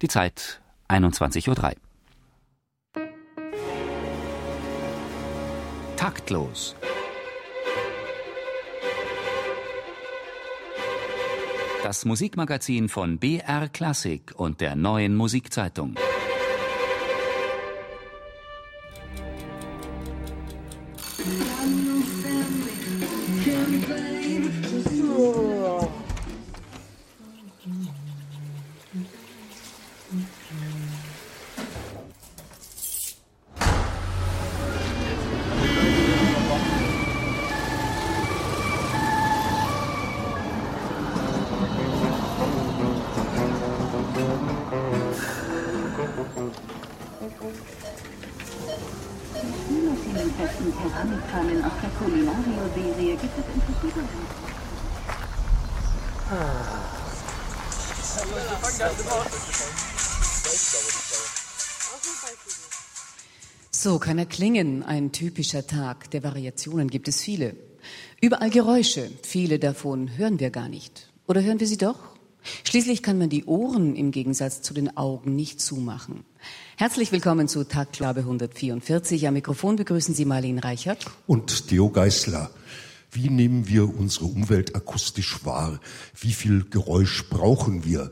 Die Zeit 21.03 Uhr. Taktlos. Das Musikmagazin von BR Klassik und der neuen Musikzeitung. Er klingen, ein typischer Tag. Der Variationen gibt es viele. Überall Geräusche, viele davon hören wir gar nicht. Oder hören wir sie doch? Schließlich kann man die Ohren im Gegensatz zu den Augen nicht zumachen. Herzlich willkommen zu Taktklabe 144. Am Mikrofon begrüßen Sie Marlene Reichert. Und Theo Geißler. Wie nehmen wir unsere Umwelt akustisch wahr? Wie viel Geräusch brauchen wir?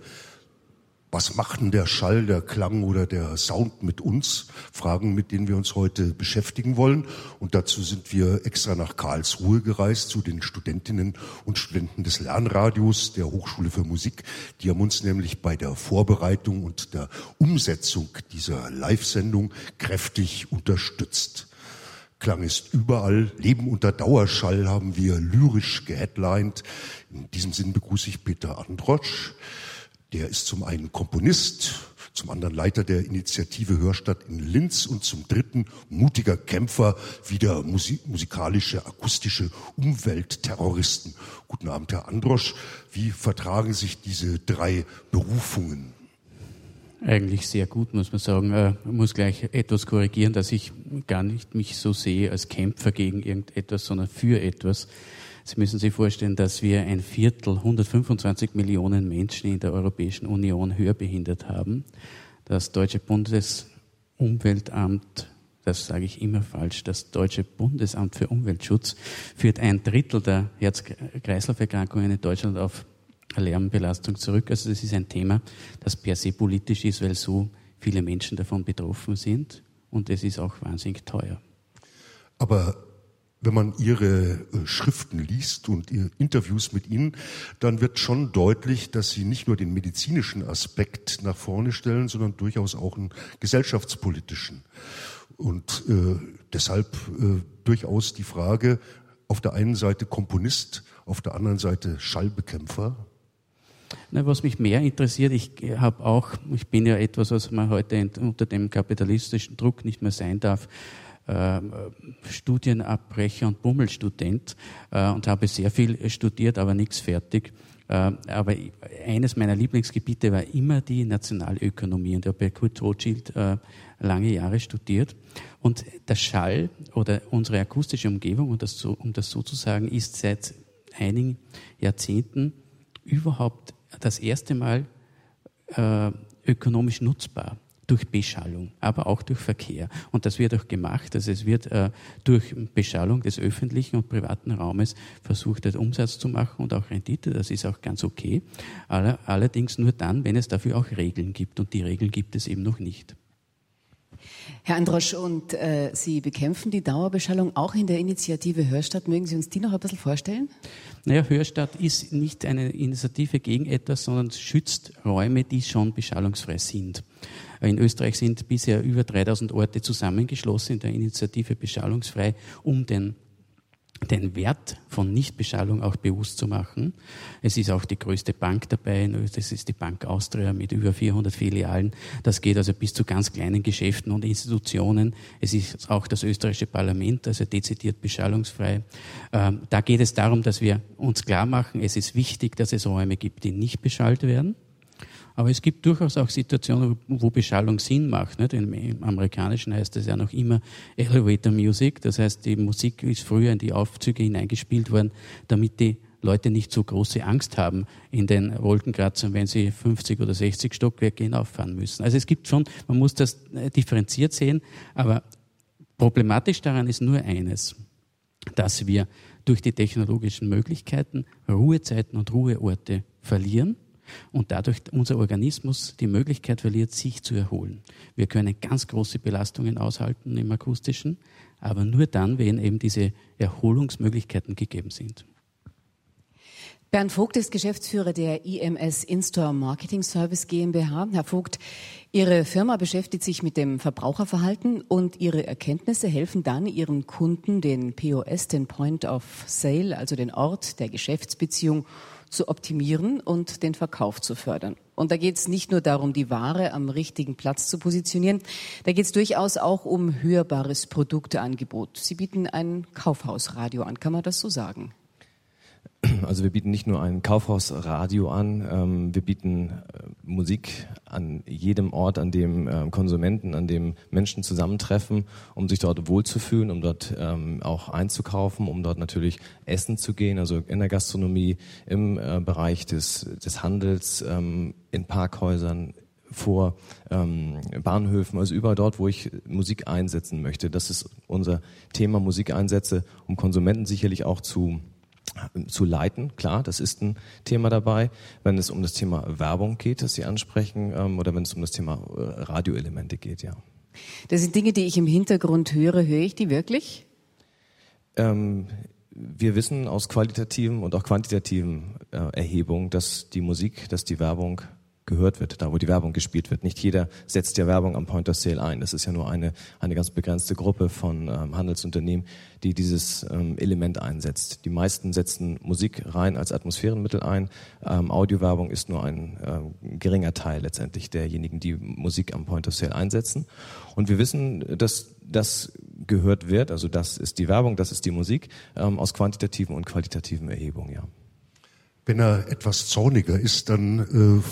Was macht denn der Schall, der Klang oder der Sound mit uns? Fragen, mit denen wir uns heute beschäftigen wollen. Und dazu sind wir extra nach Karlsruhe gereist zu den Studentinnen und Studenten des Lernradios der Hochschule für Musik. Die haben uns nämlich bei der Vorbereitung und der Umsetzung dieser Live-Sendung kräftig unterstützt. Klang ist überall. Leben unter Dauerschall haben wir lyrisch geheadlined. In diesem Sinn begrüße ich Peter Androsch. Der ist zum einen Komponist, zum anderen Leiter der Initiative Hörstadt in Linz und zum dritten mutiger Kämpfer wieder Musik, musikalische, akustische Umweltterroristen. Guten Abend, Herr Androsch. Wie vertragen sich diese drei Berufungen? Eigentlich sehr gut, muss man sagen. Ich äh, muss gleich etwas korrigieren, dass ich gar nicht mich so sehe als Kämpfer gegen irgendetwas, sondern für etwas. Sie müssen sich vorstellen, dass wir ein Viertel, 125 Millionen Menschen in der Europäischen Union hörbehindert haben. Das Deutsche Bundesumweltamt, das sage ich immer falsch, das Deutsche Bundesamt für Umweltschutz führt ein Drittel der Herz-Kreislauf-Erkrankungen in Deutschland auf Lärmbelastung zurück. Also das ist ein Thema, das per se politisch ist, weil so viele Menschen davon betroffen sind. Und es ist auch wahnsinnig teuer. Aber wenn man ihre äh, Schriften liest und ihre Interviews mit ihnen, dann wird schon deutlich, dass sie nicht nur den medizinischen Aspekt nach vorne stellen, sondern durchaus auch einen gesellschaftspolitischen. Und äh, deshalb äh, durchaus die Frage, auf der einen Seite Komponist, auf der anderen Seite Schallbekämpfer. Na, was mich mehr interessiert, ich habe auch, ich bin ja etwas, was man heute unter dem kapitalistischen Druck nicht mehr sein darf, äh, Studienabbrecher und Bummelstudent äh, und habe sehr viel studiert, aber nichts fertig. Äh, aber eines meiner Lieblingsgebiete war immer die Nationalökonomie und ich habe bei Kurt Rothschild äh, lange Jahre studiert. Und der Schall oder unsere akustische Umgebung, um das so, um das so zu sagen, ist seit einigen Jahrzehnten überhaupt das erste Mal äh, ökonomisch nutzbar durch Beschallung, aber auch durch Verkehr. Und das wird auch gemacht. Also es wird äh, durch Beschallung des öffentlichen und privaten Raumes versucht, Umsatz zu machen und auch Rendite. Das ist auch ganz okay. Allerdings nur dann, wenn es dafür auch Regeln gibt. Und die Regeln gibt es eben noch nicht. Herr Androsch, und äh, Sie bekämpfen die Dauerbeschallung auch in der Initiative Hörstadt. Mögen Sie uns die noch ein bisschen vorstellen? Naja, Hörstadt ist nicht eine Initiative gegen etwas, sondern schützt Räume, die schon beschallungsfrei sind. In Österreich sind bisher über 3000 Orte zusammengeschlossen in der Initiative Beschallungsfrei, um den den Wert von Nichtbeschallung auch bewusst zu machen. Es ist auch die größte Bank dabei, das ist die Bank Austria mit über 400 Filialen. Das geht also bis zu ganz kleinen Geschäften und Institutionen. Es ist auch das österreichische Parlament, also dezidiert beschallungsfrei. Ähm, da geht es darum, dass wir uns klar machen, es ist wichtig, dass es Räume gibt, die nicht beschallt werden. Aber es gibt durchaus auch Situationen, wo Beschallung Sinn macht. Nicht? Im Amerikanischen heißt das ja noch immer Elevator Music. Das heißt, die Musik ist früher in die Aufzüge hineingespielt worden, damit die Leute nicht so große Angst haben in den Wolkenkratzern, wenn sie 50 oder 60 Stockwerke hinauffahren müssen. Also es gibt schon, man muss das äh, differenziert sehen, aber problematisch daran ist nur eines, dass wir durch die technologischen Möglichkeiten Ruhezeiten und Ruheorte verlieren und dadurch unser Organismus die Möglichkeit verliert, sich zu erholen. Wir können ganz große Belastungen aushalten im akustischen, aber nur dann, wenn eben diese Erholungsmöglichkeiten gegeben sind. Bernd Vogt ist Geschäftsführer der IMS In-Store Marketing Service GmbH. Herr Vogt, Ihre Firma beschäftigt sich mit dem Verbraucherverhalten und Ihre Erkenntnisse helfen dann Ihren Kunden, den POS, den Point of Sale, also den Ort der Geschäftsbeziehung, zu optimieren und den Verkauf zu fördern. Und da geht es nicht nur darum, die Ware am richtigen Platz zu positionieren, da geht es durchaus auch um hörbares Produkteangebot. Sie bieten ein Kaufhausradio an, kann man das so sagen? Also wir bieten nicht nur ein Kaufhausradio an, ähm, wir bieten äh, Musik an jedem Ort, an dem äh, Konsumenten, an dem Menschen zusammentreffen, um sich dort wohlzufühlen, um dort ähm, auch einzukaufen, um dort natürlich essen zu gehen, also in der Gastronomie, im äh, Bereich des, des Handels, ähm, in Parkhäusern, vor ähm, Bahnhöfen, also überall dort, wo ich Musik einsetzen möchte. Das ist unser Thema Musikeinsätze, um Konsumenten sicherlich auch zu zu leiten. Klar, das ist ein Thema dabei. Wenn es um das Thema Werbung geht, das Sie ansprechen, ähm, oder wenn es um das Thema äh, Radioelemente geht, ja. Das sind Dinge, die ich im Hintergrund höre. Höre ich die wirklich? Ähm, wir wissen aus qualitativen und auch quantitativen äh, Erhebungen, dass die Musik, dass die Werbung gehört wird, da wo die Werbung gespielt wird. Nicht jeder setzt ja Werbung am Point of Sale ein. Das ist ja nur eine, eine ganz begrenzte Gruppe von ähm, Handelsunternehmen, die dieses ähm, Element einsetzt. Die meisten setzen Musik rein als Atmosphärenmittel ein. Ähm, Audiowerbung ist nur ein ähm, geringer Teil letztendlich derjenigen, die Musik am Point of Sale einsetzen. Und wir wissen, dass das gehört wird, also das ist die Werbung, das ist die Musik, ähm, aus quantitativen und qualitativen Erhebungen, ja. Wenn er etwas zorniger ist, dann äh,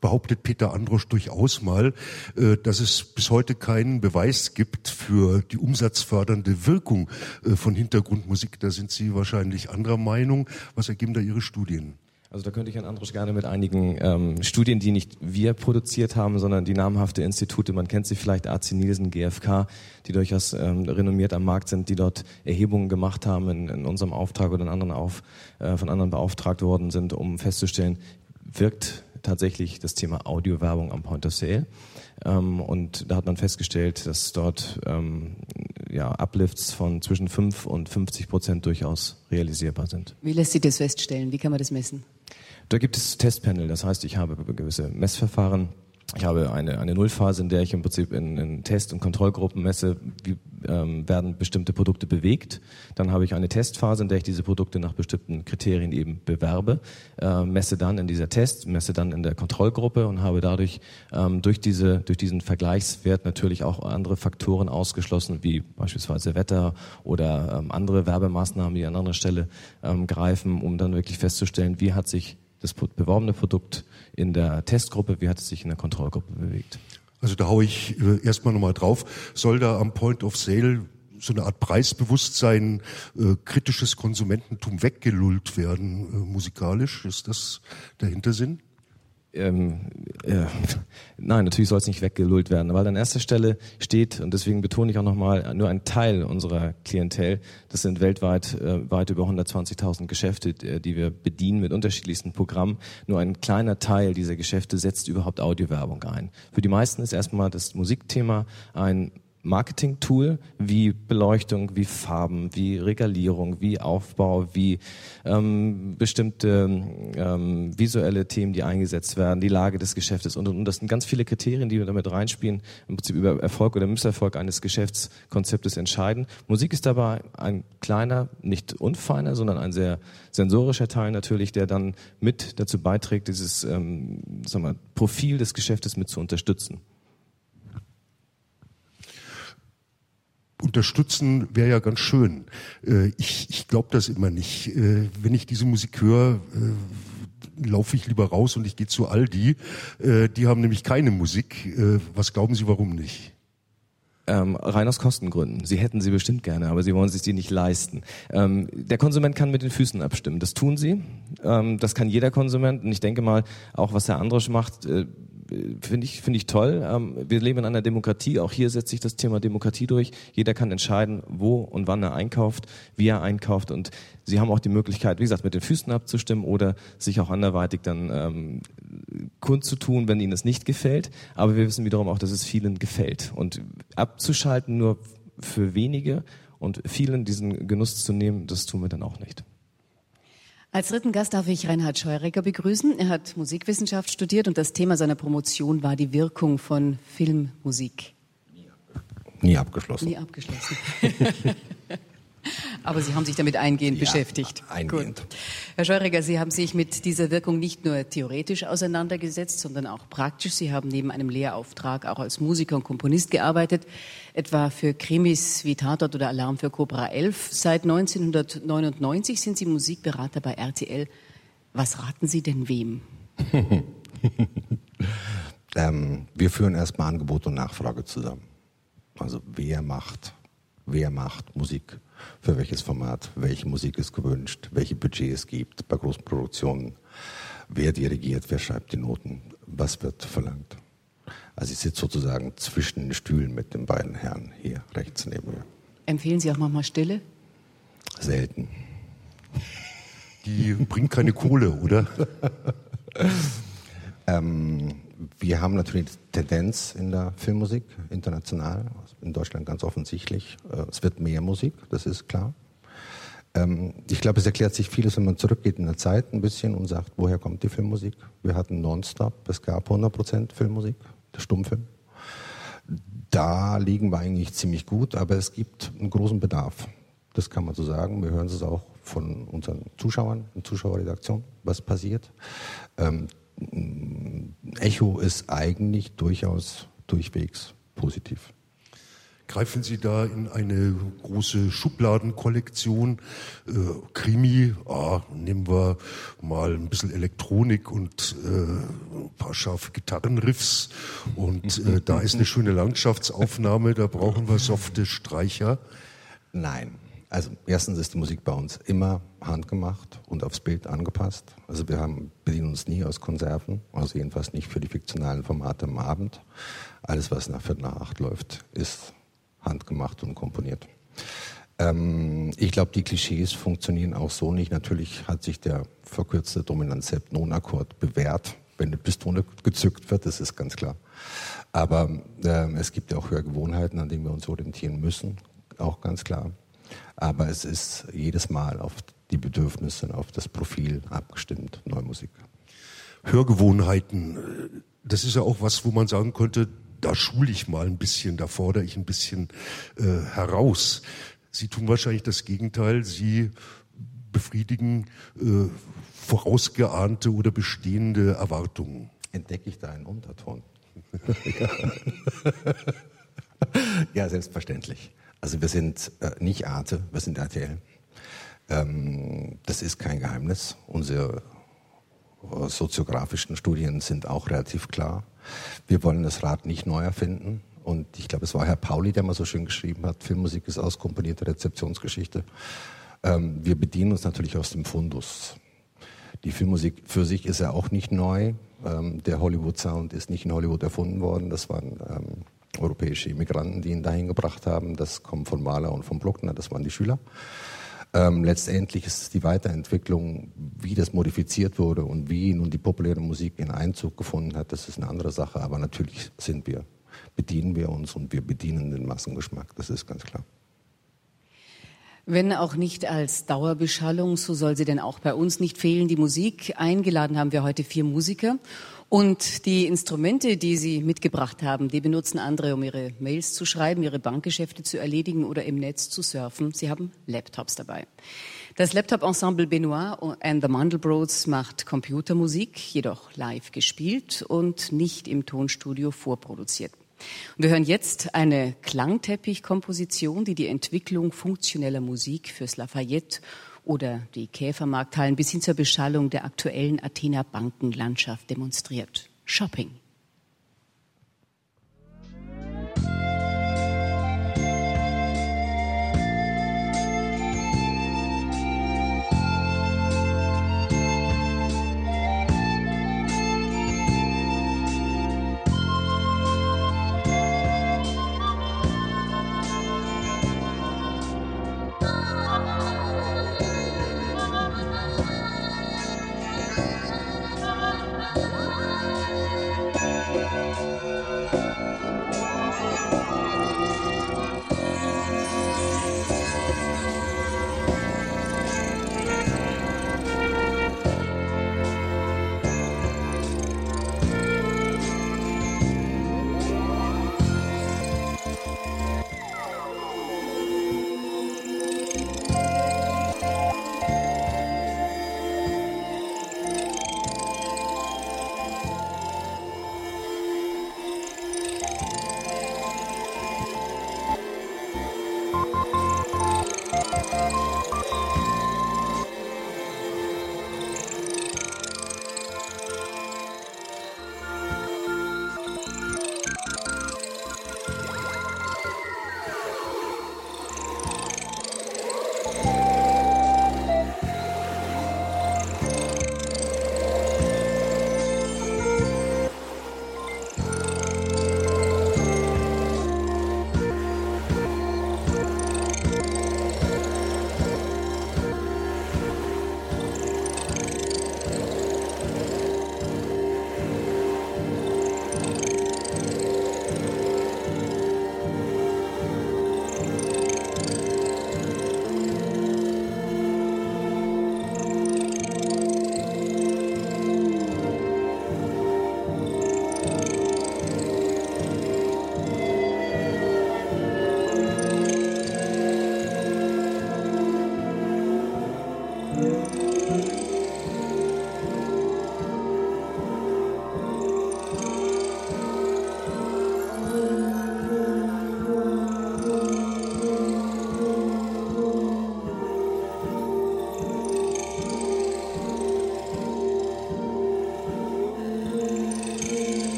behauptet Peter Androsch durchaus mal, äh, dass es bis heute keinen Beweis gibt für die umsatzfördernde Wirkung äh, von Hintergrundmusik. Da sind Sie wahrscheinlich anderer Meinung. Was ergeben da Ihre Studien? Also da könnte ich Herrn Andrusch gerne mit einigen ähm, Studien, die nicht wir produziert haben, sondern die namhafte Institute, man kennt sie vielleicht, AC Nielsen, GfK, die durchaus ähm, renommiert am Markt sind, die dort Erhebungen gemacht haben in, in unserem Auftrag oder in anderen auf, äh, von anderen beauftragt worden sind, um festzustellen, wirkt tatsächlich das Thema Audiowerbung am Point of Sale. Ähm, und da hat man festgestellt, dass dort ähm, ja, Uplifts von zwischen 5 und 50 Prozent durchaus realisierbar sind. Wie lässt sich das feststellen? Wie kann man das messen? Da gibt es Testpanel, das heißt, ich habe gewisse Messverfahren. Ich habe eine, eine Nullphase, in der ich im Prinzip in, in Test- und Kontrollgruppen messe, wie ähm, werden bestimmte Produkte bewegt. Dann habe ich eine Testphase, in der ich diese Produkte nach bestimmten Kriterien eben bewerbe, äh, messe dann in dieser Test, messe dann in der Kontrollgruppe und habe dadurch ähm, durch, diese, durch diesen Vergleichswert natürlich auch andere Faktoren ausgeschlossen, wie beispielsweise Wetter oder ähm, andere Werbemaßnahmen, die an anderer Stelle ähm, greifen, um dann wirklich festzustellen, wie hat sich das beworbene Produkt in der Testgruppe, wie hat es sich in der Kontrollgruppe bewegt? Also da haue ich äh, erstmal nochmal drauf. Soll da am Point of Sale so eine Art Preisbewusstsein, äh, kritisches Konsumententum weggelullt werden äh, musikalisch? Ist das der Hintersinn? Ähm, äh, nein, natürlich soll es nicht weggelullt werden, weil an erster Stelle steht, und deswegen betone ich auch nochmal, nur ein Teil unserer Klientel, das sind weltweit äh, weit über 120.000 Geschäfte, äh, die wir bedienen mit unterschiedlichsten Programmen. Nur ein kleiner Teil dieser Geschäfte setzt überhaupt Audiowerbung ein. Für die meisten ist erstmal das Musikthema ein Marketing-Tool wie Beleuchtung, wie Farben, wie Regalierung, wie Aufbau, wie ähm, bestimmte ähm, visuelle Themen, die eingesetzt werden, die Lage des Geschäftes und, und das sind ganz viele Kriterien, die wir damit reinspielen, im Prinzip über Erfolg oder Misserfolg eines Geschäftskonzeptes entscheiden. Musik ist dabei ein kleiner, nicht unfeiner, sondern ein sehr sensorischer Teil natürlich, der dann mit dazu beiträgt, dieses ähm, sagen wir, Profil des Geschäftes mit zu unterstützen. Unterstützen wäre ja ganz schön. Äh, ich ich glaube das immer nicht. Äh, wenn ich diese Musik höre, äh, laufe ich lieber raus und ich gehe zu Aldi. Die haben nämlich keine Musik. Was glauben Sie, warum nicht? Ähm, rein aus Kostengründen. Sie hätten sie bestimmt gerne, aber sie wollen sich die nicht leisten. Ähm, der Konsument kann mit den Füßen abstimmen. Das tun sie. Ähm, das kann jeder Konsument. Und ich denke mal, auch was Herr Androsch macht, äh, finde ich, finde ich toll. Ähm, wir leben in einer Demokratie. Auch hier setzt sich das Thema Demokratie durch. Jeder kann entscheiden, wo und wann er einkauft, wie er einkauft. Und Sie haben auch die Möglichkeit, wie gesagt, mit den Füßen abzustimmen oder sich auch anderweitig dann ähm, kundzutun, wenn Ihnen es nicht gefällt. Aber wir wissen wiederum auch, dass es vielen gefällt. Und abzuschalten nur für wenige und vielen diesen Genuss zu nehmen, das tun wir dann auch nicht. Als dritten Gast darf ich Reinhard Scheurecker begrüßen. Er hat Musikwissenschaft studiert und das Thema seiner Promotion war die Wirkung von Filmmusik. Nie abgeschlossen. Nie abgeschlossen. Aber Sie haben sich damit eingehend ja, beschäftigt. Eingehend. Gut. Herr Scheureger, Sie haben sich mit dieser Wirkung nicht nur theoretisch auseinandergesetzt, sondern auch praktisch. Sie haben neben einem Lehrauftrag auch als Musiker und Komponist gearbeitet, etwa für Krimis wie Tatort oder Alarm für Cobra 11. Seit 1999 sind Sie Musikberater bei RTL. Was raten Sie denn wem? ähm, wir führen erstmal Angebot und Nachfrage zusammen. Also wer macht, wer macht Musik für welches Format, welche Musik ist gewünscht, welche Budget es gibt bei großen Produktionen, wer dirigiert, wer schreibt die Noten, was wird verlangt. Also ich sitze sozusagen zwischen den Stühlen mit den beiden Herren hier rechts neben mir. Empfehlen Sie auch manchmal Stille? Selten. Die bringt keine Kohle, oder? ähm, wir haben natürlich Tendenz in der Filmmusik, international, in Deutschland ganz offensichtlich. Äh, es wird mehr Musik, das ist klar. Ähm, ich glaube, es erklärt sich vieles, wenn man zurückgeht in der Zeit ein bisschen und sagt, woher kommt die Filmmusik? Wir hatten Nonstop, es gab 100% Filmmusik, der Stummfilm. Da liegen wir eigentlich ziemlich gut, aber es gibt einen großen Bedarf. Das kann man so sagen. Wir hören es auch von unseren Zuschauern in Zuschauerredaktion, was passiert. Echo ist eigentlich durchaus durchwegs positiv. Greifen Sie da in eine große Schubladenkollektion? Äh, Krimi, ah, nehmen wir mal ein bisschen Elektronik und äh, ein paar scharfe Gitarrenriffs. Und äh, da ist eine schöne Landschaftsaufnahme, da brauchen wir softe Streicher. Nein, also erstens ist die Musik bei uns immer handgemacht und aufs Bild angepasst. Also wir haben, bedienen uns nie aus Konserven, also jedenfalls nicht für die fiktionalen Formate am Abend. Alles, was nach Viertel nach acht läuft, ist handgemacht und komponiert. Ähm, ich glaube, die Klischees funktionieren auch so nicht. Natürlich hat sich der verkürzte Dominant-Sept-Non-Akkord bewährt, wenn eine Pistole gezückt wird, das ist ganz klar. Aber äh, es gibt ja auch Hörgewohnheiten, an denen wir uns orientieren müssen, auch ganz klar. Aber es ist jedes Mal auf die Bedürfnisse, auf das Profil abgestimmt, neue Musik. Hörgewohnheiten, das ist ja auch was, wo man sagen könnte, da schule ich mal ein bisschen, da fordere ich ein bisschen äh, heraus. Sie tun wahrscheinlich das Gegenteil. Sie befriedigen äh, vorausgeahnte oder bestehende Erwartungen. Entdecke ich da einen Unterton? ja, selbstverständlich. Also wir sind äh, nicht Arte, wir sind RTL. Ähm, das ist kein Geheimnis. Unsere äh, soziografischen Studien sind auch relativ klar. Wir wollen das Rad nicht neu erfinden. Und ich glaube, es war Herr Pauli, der mal so schön geschrieben hat, Filmmusik ist auskomponierte Rezeptionsgeschichte. Ähm, wir bedienen uns natürlich aus dem Fundus. Die Filmmusik für sich ist ja auch nicht neu. Ähm, der Hollywood-Sound ist nicht in Hollywood erfunden worden. Das waren ähm, europäische Immigranten, die ihn dahin gebracht haben. Das kommt von Mahler und von Bruckner, das waren die Schüler. Ähm, letztendlich ist es die Weiterentwicklung, wie das modifiziert wurde und wie nun die populäre Musik in Einzug gefunden hat, das ist eine andere Sache. Aber natürlich sind wir, bedienen wir uns und wir bedienen den Massengeschmack, das ist ganz klar. Wenn auch nicht als Dauerbeschallung, so soll sie denn auch bei uns nicht fehlen, die Musik. Eingeladen haben wir heute vier Musiker und die Instrumente, die Sie mitgebracht haben, die benutzen andere, um ihre Mails zu schreiben, ihre Bankgeschäfte zu erledigen oder im Netz zu surfen. Sie haben Laptops dabei. Das Laptop-Ensemble Benoit and the Mandelbrots macht Computermusik, jedoch live gespielt und nicht im Tonstudio vorproduziert. Und wir hören jetzt eine Klangteppich-Komposition, die die Entwicklung funktioneller Musik fürs Lafayette oder die Käfermarkthallen bis hin zur Beschallung der aktuellen Athener Bankenlandschaft demonstriert. Shopping.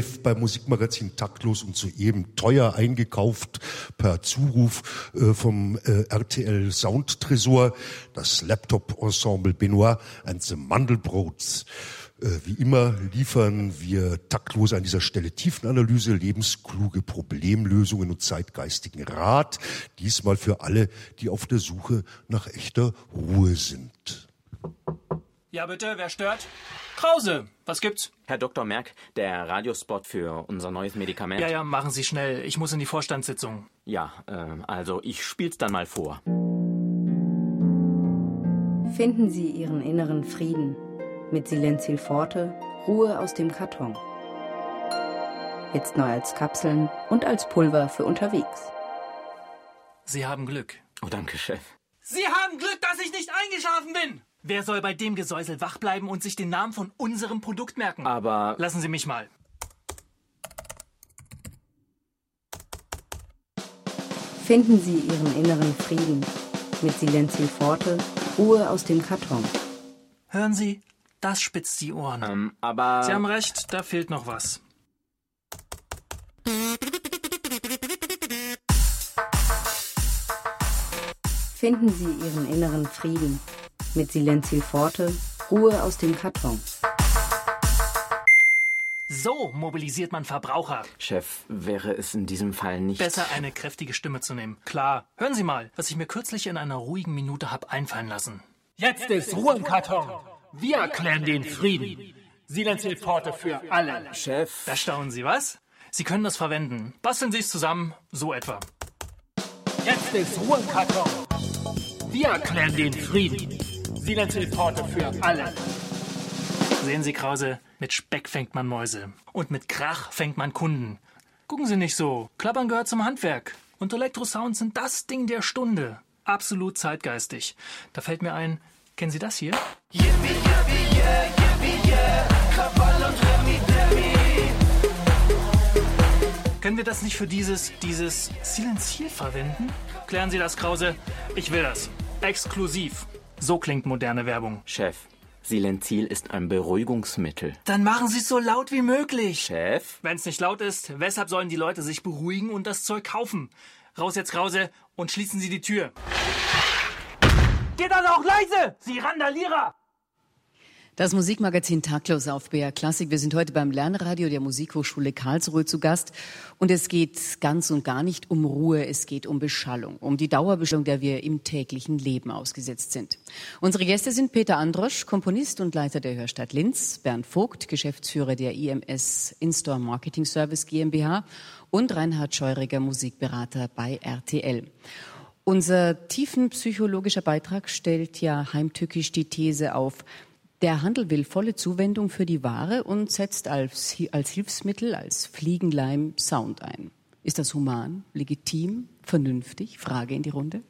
Live beim Musikmagazin Taktlos und soeben teuer eingekauft per Zuruf äh, vom äh, RTL Soundtresor, das Laptop-Ensemble Benoit and the Mandelbrots. Äh, wie immer liefern wir taktlos an dieser Stelle Tiefenanalyse, lebenskluge Problemlösungen und zeitgeistigen Rat. Diesmal für alle, die auf der Suche nach echter Ruhe sind. Ja, bitte, wer stört? Krause, was gibt's? Herr Dr. Merck, der Radiospot für unser neues Medikament. Ja, ja, machen Sie schnell. Ich muss in die Vorstandssitzung. Ja, äh, also ich spiel's dann mal vor. Finden Sie Ihren inneren Frieden mit Silenzil Forte, Ruhe aus dem Karton. Jetzt neu als Kapseln und als Pulver für unterwegs. Sie haben Glück. Oh, danke, Chef. Sie haben Glück, dass ich nicht eingeschlafen bin! Wer soll bei dem Gesäusel wach bleiben und sich den Namen von unserem Produkt merken? Aber. Lassen Sie mich mal. Finden Sie Ihren inneren Frieden mit Silenzil Forte, Ruhe aus dem Karton. Hören Sie, das spitzt die Ohren. Ähm, aber. Sie haben recht, da fehlt noch was. Finden Sie Ihren inneren Frieden mit Silenzil Forte, Ruhe aus dem Karton. So mobilisiert man Verbraucher. Chef, wäre es in diesem Fall nicht. Besser eine kräftige Stimme zu nehmen. Klar. Hören Sie mal, was ich mir kürzlich in einer ruhigen Minute hab einfallen lassen. Jetzt ist Ruhe im Karton. Wir erklären den Frieden. Silenzil Forte für alle. Chef. Da staunen Sie, was? Sie können das verwenden. Basteln Sie es zusammen, so etwa. Jetzt ist Ruhe im Karton. Wir erklären den Frieden. Silenzil Forte für alle. Sehen Sie, Krause, mit Speck fängt man Mäuse. Und mit Krach fängt man Kunden. Gucken Sie nicht so. Klappern gehört zum Handwerk. Und Elektrosounds sind das Ding der Stunde. Absolut zeitgeistig. Da fällt mir ein, kennen Sie das hier? Yippie, yippie, yeah, yippie, yeah. Krawall und Remi, Demi. Können wir das nicht für dieses, dieses Silenzier verwenden? Klären Sie das, Krause. Ich will das. Exklusiv. So klingt moderne Werbung. Chef, Silenzil ist ein Beruhigungsmittel. Dann machen Sie es so laut wie möglich. Chef? Wenn es nicht laut ist, weshalb sollen die Leute sich beruhigen und das Zeug kaufen? Raus jetzt, Krause, und schließen Sie die Tür. Geht dann auch leise, Sie Randalierer! Das Musikmagazin Taktlos auf BR Klassik. Wir sind heute beim Lernradio der Musikhochschule Karlsruhe zu Gast. Und es geht ganz und gar nicht um Ruhe, es geht um Beschallung, um die Dauerbeschallung, der wir im täglichen Leben ausgesetzt sind. Unsere Gäste sind Peter Androsch, Komponist und Leiter der Hörstadt Linz, Bernd Vogt, Geschäftsführer der IMS In-Store Marketing Service GmbH und Reinhard Scheuriger, Musikberater bei RTL. Unser tiefenpsychologischer Beitrag stellt ja heimtückisch die These auf, der Handel will volle Zuwendung für die Ware und setzt als, als Hilfsmittel, als Fliegenleim Sound ein. Ist das human, legitim, vernünftig? Frage in die Runde.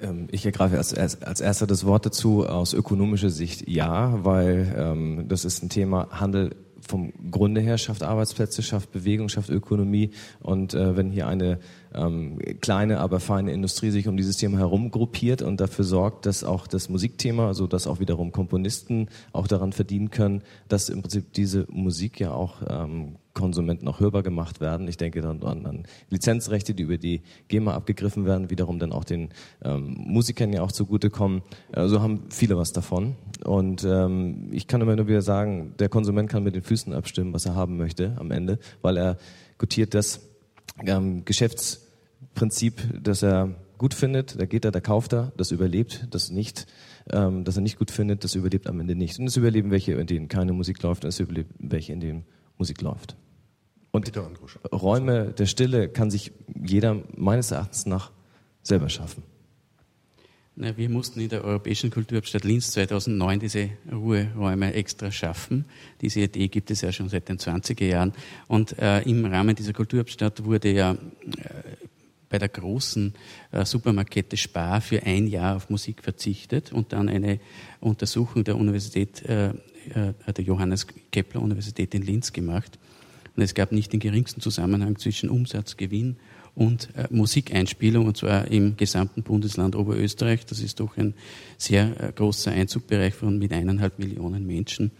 Ähm, ich ergreife als, als erster das Wort dazu aus ökonomischer Sicht ja, weil ähm, das ist ein Thema Handel vom Grunde her schafft Arbeitsplätze, schafft Bewegung, schafft Ökonomie. Und äh, wenn hier eine ähm, kleine, aber feine Industrie sich um dieses Thema herum gruppiert und dafür sorgt, dass auch das Musikthema, also dass auch wiederum Komponisten auch daran verdienen können, dass im Prinzip diese Musik ja auch ähm, Konsumenten auch hörbar gemacht werden. Ich denke dann an, an Lizenzrechte, die über die GEMA abgegriffen werden, wiederum dann auch den ähm, Musikern ja auch zugutekommen. Äh, so also haben viele was davon. Und ähm, ich kann immer nur wieder sagen, der Konsument kann mit den Füßen abstimmen, was er haben möchte am Ende, weil er gutiert das ähm, Geschäftsprinzip, das er gut findet, da geht er, da kauft er, das überlebt, das nicht, ähm, das er nicht gut findet, das überlebt am Ende nicht. Und es überleben welche, in denen keine Musik läuft, und es überlebt welche, in denen Musik läuft. Und Räume der Stille kann sich jeder meines Erachtens nach selber schaffen. Na, wir mussten in der Europäischen Kulturhauptstadt Linz 2009 diese Ruheräume extra schaffen. Diese Idee gibt es ja schon seit den 20er Jahren. Und äh, im Rahmen dieser Kulturhauptstadt wurde ja äh, bei der großen äh, Supermarkette Spar für ein Jahr auf Musik verzichtet und dann eine Untersuchung der Universität, äh, äh der Johannes Kepler Universität in Linz gemacht. Und es gab nicht den geringsten Zusammenhang zwischen Umsatzgewinn und äh, Musikeinspielung, und zwar im gesamten Bundesland Oberösterreich. Das ist doch ein sehr äh, großer Einzugbereich von mit eineinhalb Millionen Menschen.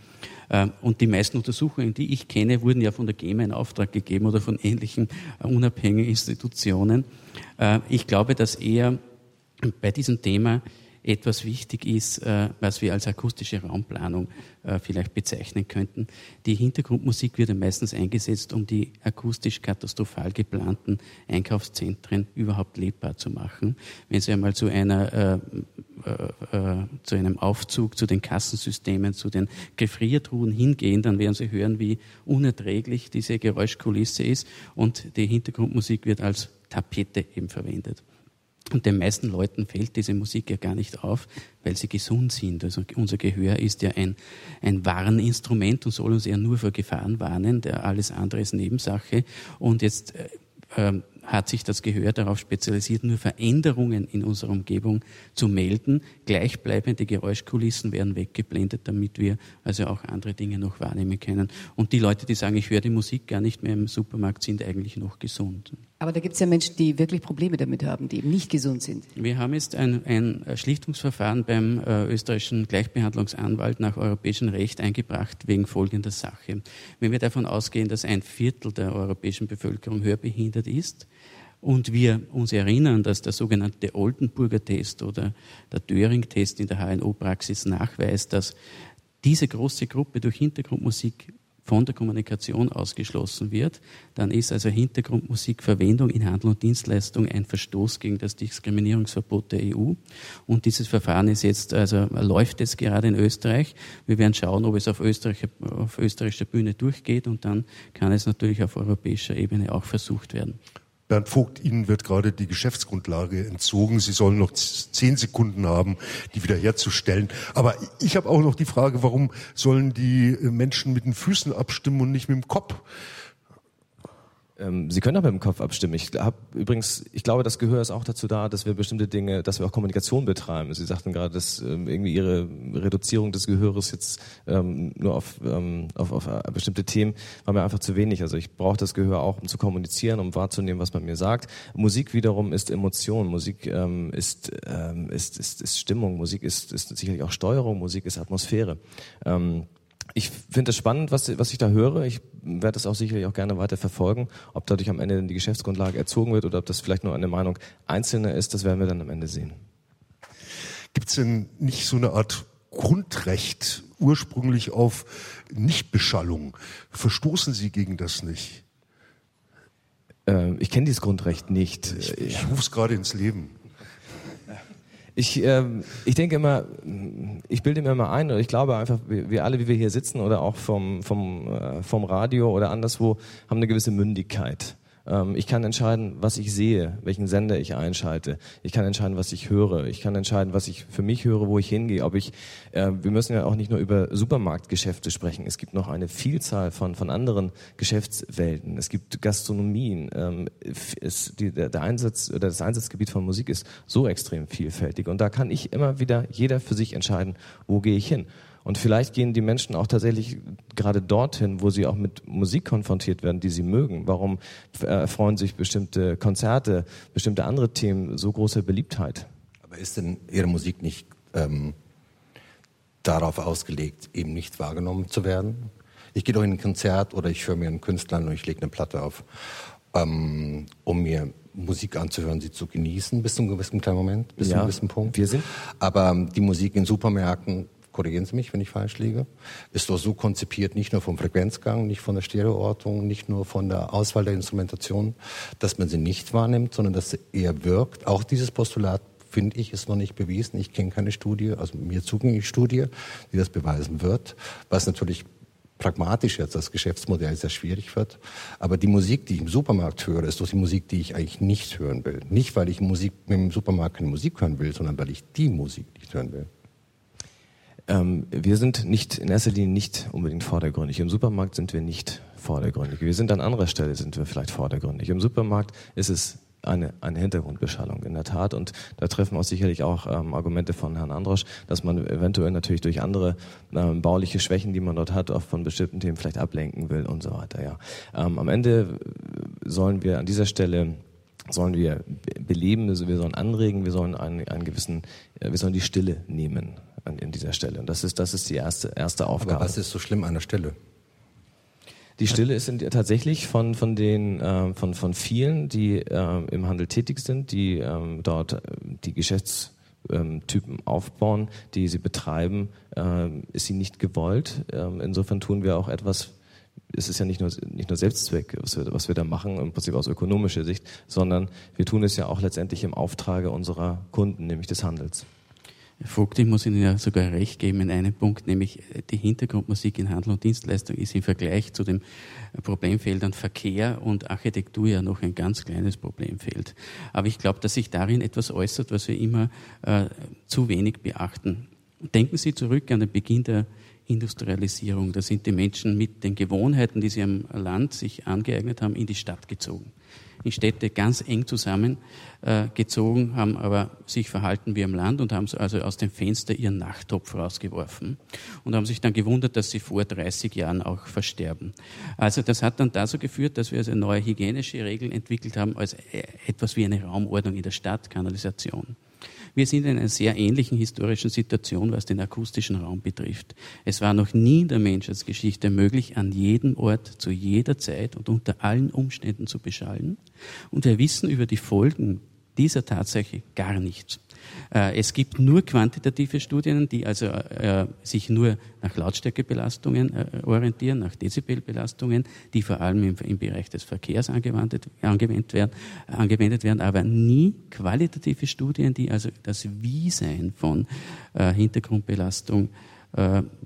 Äh, und die meisten Untersuchungen, die ich kenne, wurden ja von der GEMA in Auftrag gegeben oder von ähnlichen äh, unabhängigen Institutionen. Äh, ich glaube, dass eher bei diesem Thema etwas wichtig ist, äh, was wir als akustische Raumplanung äh, vielleicht bezeichnen könnten. Die Hintergrundmusik wird meistens eingesetzt, um die akustisch katastrophal geplanten Einkaufszentren überhaupt lebbar zu machen. Wenn Sie einmal zu einer äh, zu einem Aufzug, zu den Kassensystemen, zu den Gefriertruhen hingehen, dann werden Sie hören, wie unerträglich diese Geräuschkulisse ist und die Hintergrundmusik wird als Tapete eben verwendet. Und den meisten Leuten fällt diese Musik ja gar nicht auf, weil sie gesund sind. Also unser Gehör ist ja ein, ein Warninstrument und soll uns ja nur vor Gefahren warnen. Der, alles andere ist Nebensache. Und jetzt äh, ähm, hat sich das Gehör darauf spezialisiert, nur Veränderungen in unserer Umgebung zu melden. Gleichbleibende Geräuschkulissen werden weggeblendet, damit wir also auch andere Dinge noch wahrnehmen können. Und die Leute, die sagen, ich höre die Musik gar nicht mehr im Supermarkt, sind eigentlich noch gesund. Aber da gibt es ja Menschen, die wirklich Probleme damit haben, die eben nicht gesund sind. Wir haben jetzt ein, ein Schlichtungsverfahren beim äh, österreichischen Gleichbehandlungsanwalt nach europäischem Recht eingebracht wegen folgender Sache. Wenn wir davon ausgehen, dass ein Viertel der europäischen Bevölkerung hörbehindert ist, und wir uns erinnern, dass der sogenannte Oldenburger Test oder der Döring-Test in der HNO-Praxis nachweist, dass diese große Gruppe durch Hintergrundmusik von der Kommunikation ausgeschlossen wird, dann ist also Hintergrundmusikverwendung in Handel und Dienstleistung ein Verstoß gegen das Diskriminierungsverbot der EU. Und dieses Verfahren ist jetzt, also läuft jetzt gerade in Österreich. Wir werden schauen, ob es auf, Österreich, auf österreichischer Bühne durchgeht und dann kann es natürlich auf europäischer Ebene auch versucht werden. Bernd Vogt, Ihnen wird gerade die Geschäftsgrundlage entzogen. Sie sollen noch zehn Sekunden haben, die wiederherzustellen. Aber ich habe auch noch die Frage, warum sollen die Menschen mit den Füßen abstimmen und nicht mit dem Kopf? Ähm, Sie können auch mit dem Kopf abstimmen. Ich habe übrigens, ich glaube, das Gehör ist auch dazu da, dass wir bestimmte Dinge, dass wir auch Kommunikation betreiben. Sie sagten gerade, dass ähm, irgendwie Ihre Reduzierung des Gehöres jetzt ähm, nur auf, ähm, auf, auf äh, bestimmte Themen war mir einfach zu wenig. Also ich brauche das Gehör auch, um zu kommunizieren, um wahrzunehmen, was man mir sagt. Musik wiederum ist Emotion. Musik ähm, ist, ähm, ist, ist, ist Stimmung. Musik ist, ist sicherlich auch Steuerung. Musik ist Atmosphäre. Ich finde es spannend, was, was ich da höre. Ich werde das auch sicherlich auch gerne weiter verfolgen. Ob dadurch am Ende die Geschäftsgrundlage erzogen wird oder ob das vielleicht nur eine Meinung Einzelner ist, das werden wir dann am Ende sehen. Gibt es denn nicht so eine Art Grundrecht ursprünglich auf Nichtbeschallung? Verstoßen Sie gegen das nicht? Ähm, ich kenne dieses Grundrecht nicht. Ich, ich rufe es gerade ins Leben. Ich, äh, ich denke immer, ich bilde mir immer ein, oder ich glaube einfach, wir alle, wie wir hier sitzen oder auch vom, vom, äh, vom Radio oder anderswo, haben eine gewisse Mündigkeit. Ähm, ich kann entscheiden, was ich sehe, welchen Sender ich einschalte. Ich kann entscheiden, was ich höre. Ich kann entscheiden, was ich für mich höre, wo ich hingehe. Ob ich, äh, wir müssen ja auch nicht nur über Supermarktgeschäfte sprechen. Es gibt noch eine Vielzahl von, von anderen Geschäftswelten. Es gibt Gastronomien. Ähm, es, die, der, der Einsatz oder das Einsatzgebiet von Musik ist so extrem vielfältig. Und da kann ich immer wieder jeder für sich entscheiden, wo gehe ich hin. Und vielleicht gehen die Menschen auch tatsächlich gerade dorthin, wo sie auch mit Musik konfrontiert werden, die sie mögen. Warum erfreuen sich bestimmte Konzerte, bestimmte andere Themen so großer Beliebtheit? Aber ist denn Ihre Musik nicht ähm, darauf ausgelegt, eben nicht wahrgenommen zu werden? Ich gehe doch in ein Konzert oder ich höre mir einen Künstler an und ich lege eine Platte auf, ähm, um mir Musik anzuhören, sie zu genießen bis zu einem gewissen kleinen Moment, bis ja, zu einem gewissen Punkt. Wir sind Aber ähm, die Musik in Supermärkten korrigieren Sie mich, wenn ich falsch liege, ist doch so konzipiert, nicht nur vom Frequenzgang, nicht von der Stereoortung, nicht nur von der Auswahl der Instrumentation, dass man sie nicht wahrnimmt, sondern dass sie eher wirkt. Auch dieses Postulat finde ich, ist noch nicht bewiesen. Ich kenne keine Studie, also mir zugängliche Studie, die das beweisen wird, was natürlich pragmatisch jetzt das Geschäftsmodell sehr schwierig wird. Aber die Musik, die ich im Supermarkt höre, ist doch die Musik, die ich eigentlich nicht hören will. Nicht, weil ich Musik im Supermarkt keine Musik hören will, sondern weil ich die Musik nicht hören will. Ähm, wir sind nicht in erster Linie nicht unbedingt vordergründig. Im Supermarkt sind wir nicht vordergründig. Wir sind an anderer Stelle sind wir vielleicht vordergründig. Im Supermarkt ist es eine, eine Hintergrundbeschallung in der Tat und da treffen auch sicherlich auch ähm, Argumente von Herrn Androsch, dass man eventuell natürlich durch andere ähm, bauliche Schwächen, die man dort hat, auch von bestimmten Themen vielleicht ablenken will und so weiter. Ja, ähm, am Ende sollen wir an dieser Stelle sollen wir beleben, also wir sollen anregen, wir sollen einen, einen gewissen, äh, wir sollen die Stille nehmen. An, an dieser Stelle. Und das ist, das ist die erste, erste Aufgabe. Aber was ist so schlimm an der Stelle? Die Stille ist tatsächlich von, von den, äh, von, von vielen, die äh, im Handel tätig sind, die ähm, dort äh, die Geschäftstypen aufbauen, die sie betreiben, äh, ist sie nicht gewollt. Ähm, insofern tun wir auch etwas, es ist ja nicht nur, nicht nur Selbstzweck, was wir, was wir da machen, im Prinzip aus ökonomischer Sicht, sondern wir tun es ja auch letztendlich im Auftrage unserer Kunden, nämlich des Handels. Vogt, ich muss Ihnen ja sogar recht geben in einem Punkt, nämlich äh, die Hintergrundmusik in Handel und Dienstleistung ist im Vergleich zu den Problemfeldern Verkehr und Architektur ja noch ein ganz kleines Problemfeld. Aber ich glaube, dass sich darin etwas äußert, was wir immer äh, zu wenig beachten. Denken Sie zurück an den Beginn der Industrialisierung. Da sind die Menschen mit den Gewohnheiten, die sie am Land sich angeeignet haben, in die Stadt gezogen in Städte ganz eng zusammengezogen, äh, haben aber sich verhalten wie am Land und haben also aus dem Fenster ihren Nachttopf rausgeworfen und haben sich dann gewundert, dass sie vor 30 Jahren auch versterben. Also das hat dann dazu geführt, dass wir also neue hygienische Regeln entwickelt haben, als äh, etwas wie eine Raumordnung in der Stadt, Kanalisation. Wir sind in einer sehr ähnlichen historischen Situation, was den akustischen Raum betrifft. Es war noch nie in der Menschheitsgeschichte möglich, an jedem Ort, zu jeder Zeit und unter allen Umständen zu beschallen. Und wir wissen über die Folgen dieser Tatsache gar nichts. Äh, es gibt nur quantitative Studien, die also äh, sich nur nach Lautstärkebelastungen äh, orientieren, nach Dezibelbelastungen, die vor allem im, Bereich des Verkehrs angewendet, werden, angewendet werden, aber nie qualitative Studien, die also das Wie-Sein von Hintergrundbelastung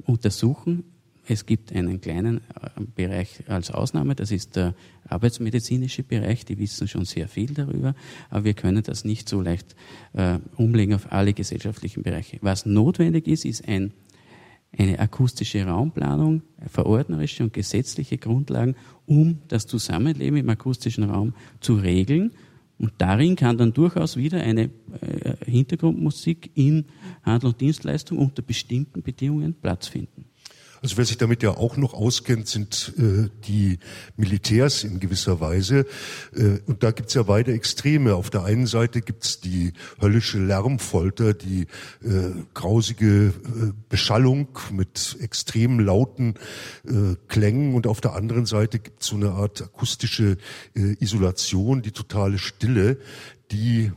untersuchen es gibt einen kleinen äh, Bereich als Ausnahme, das ist der arbeitsmedizinische Bereich, die wissen schon sehr viel darüber, aber wir können das nicht so leicht äh, umlegen auf alle gesellschaftlichen Bereiche. Was notwendig ist, ist ein, eine akustische Raumplanung, verordnerische und gesetzliche Grundlagen, um das Zusammenleben im akustischen Raum zu regeln und darin kann dann durchaus wieder eine äh, Hintergrundmusik in Handel und Dienstleistung unter bestimmten Bedingungen Platz finden. Also wer sich damit ja auch noch auskennt, sind äh, die Militärs in gewisser Weise. Äh, und da gibt's ja beide Extreme. Auf der einen Seite gibt's die höllische Lärmfolter, die äh, grausige äh, Beschallung mit extrem lauten äh, Klängen. Und auf der anderen Seite gibt's so eine Art akustische äh, Isolation, die totale Stille, die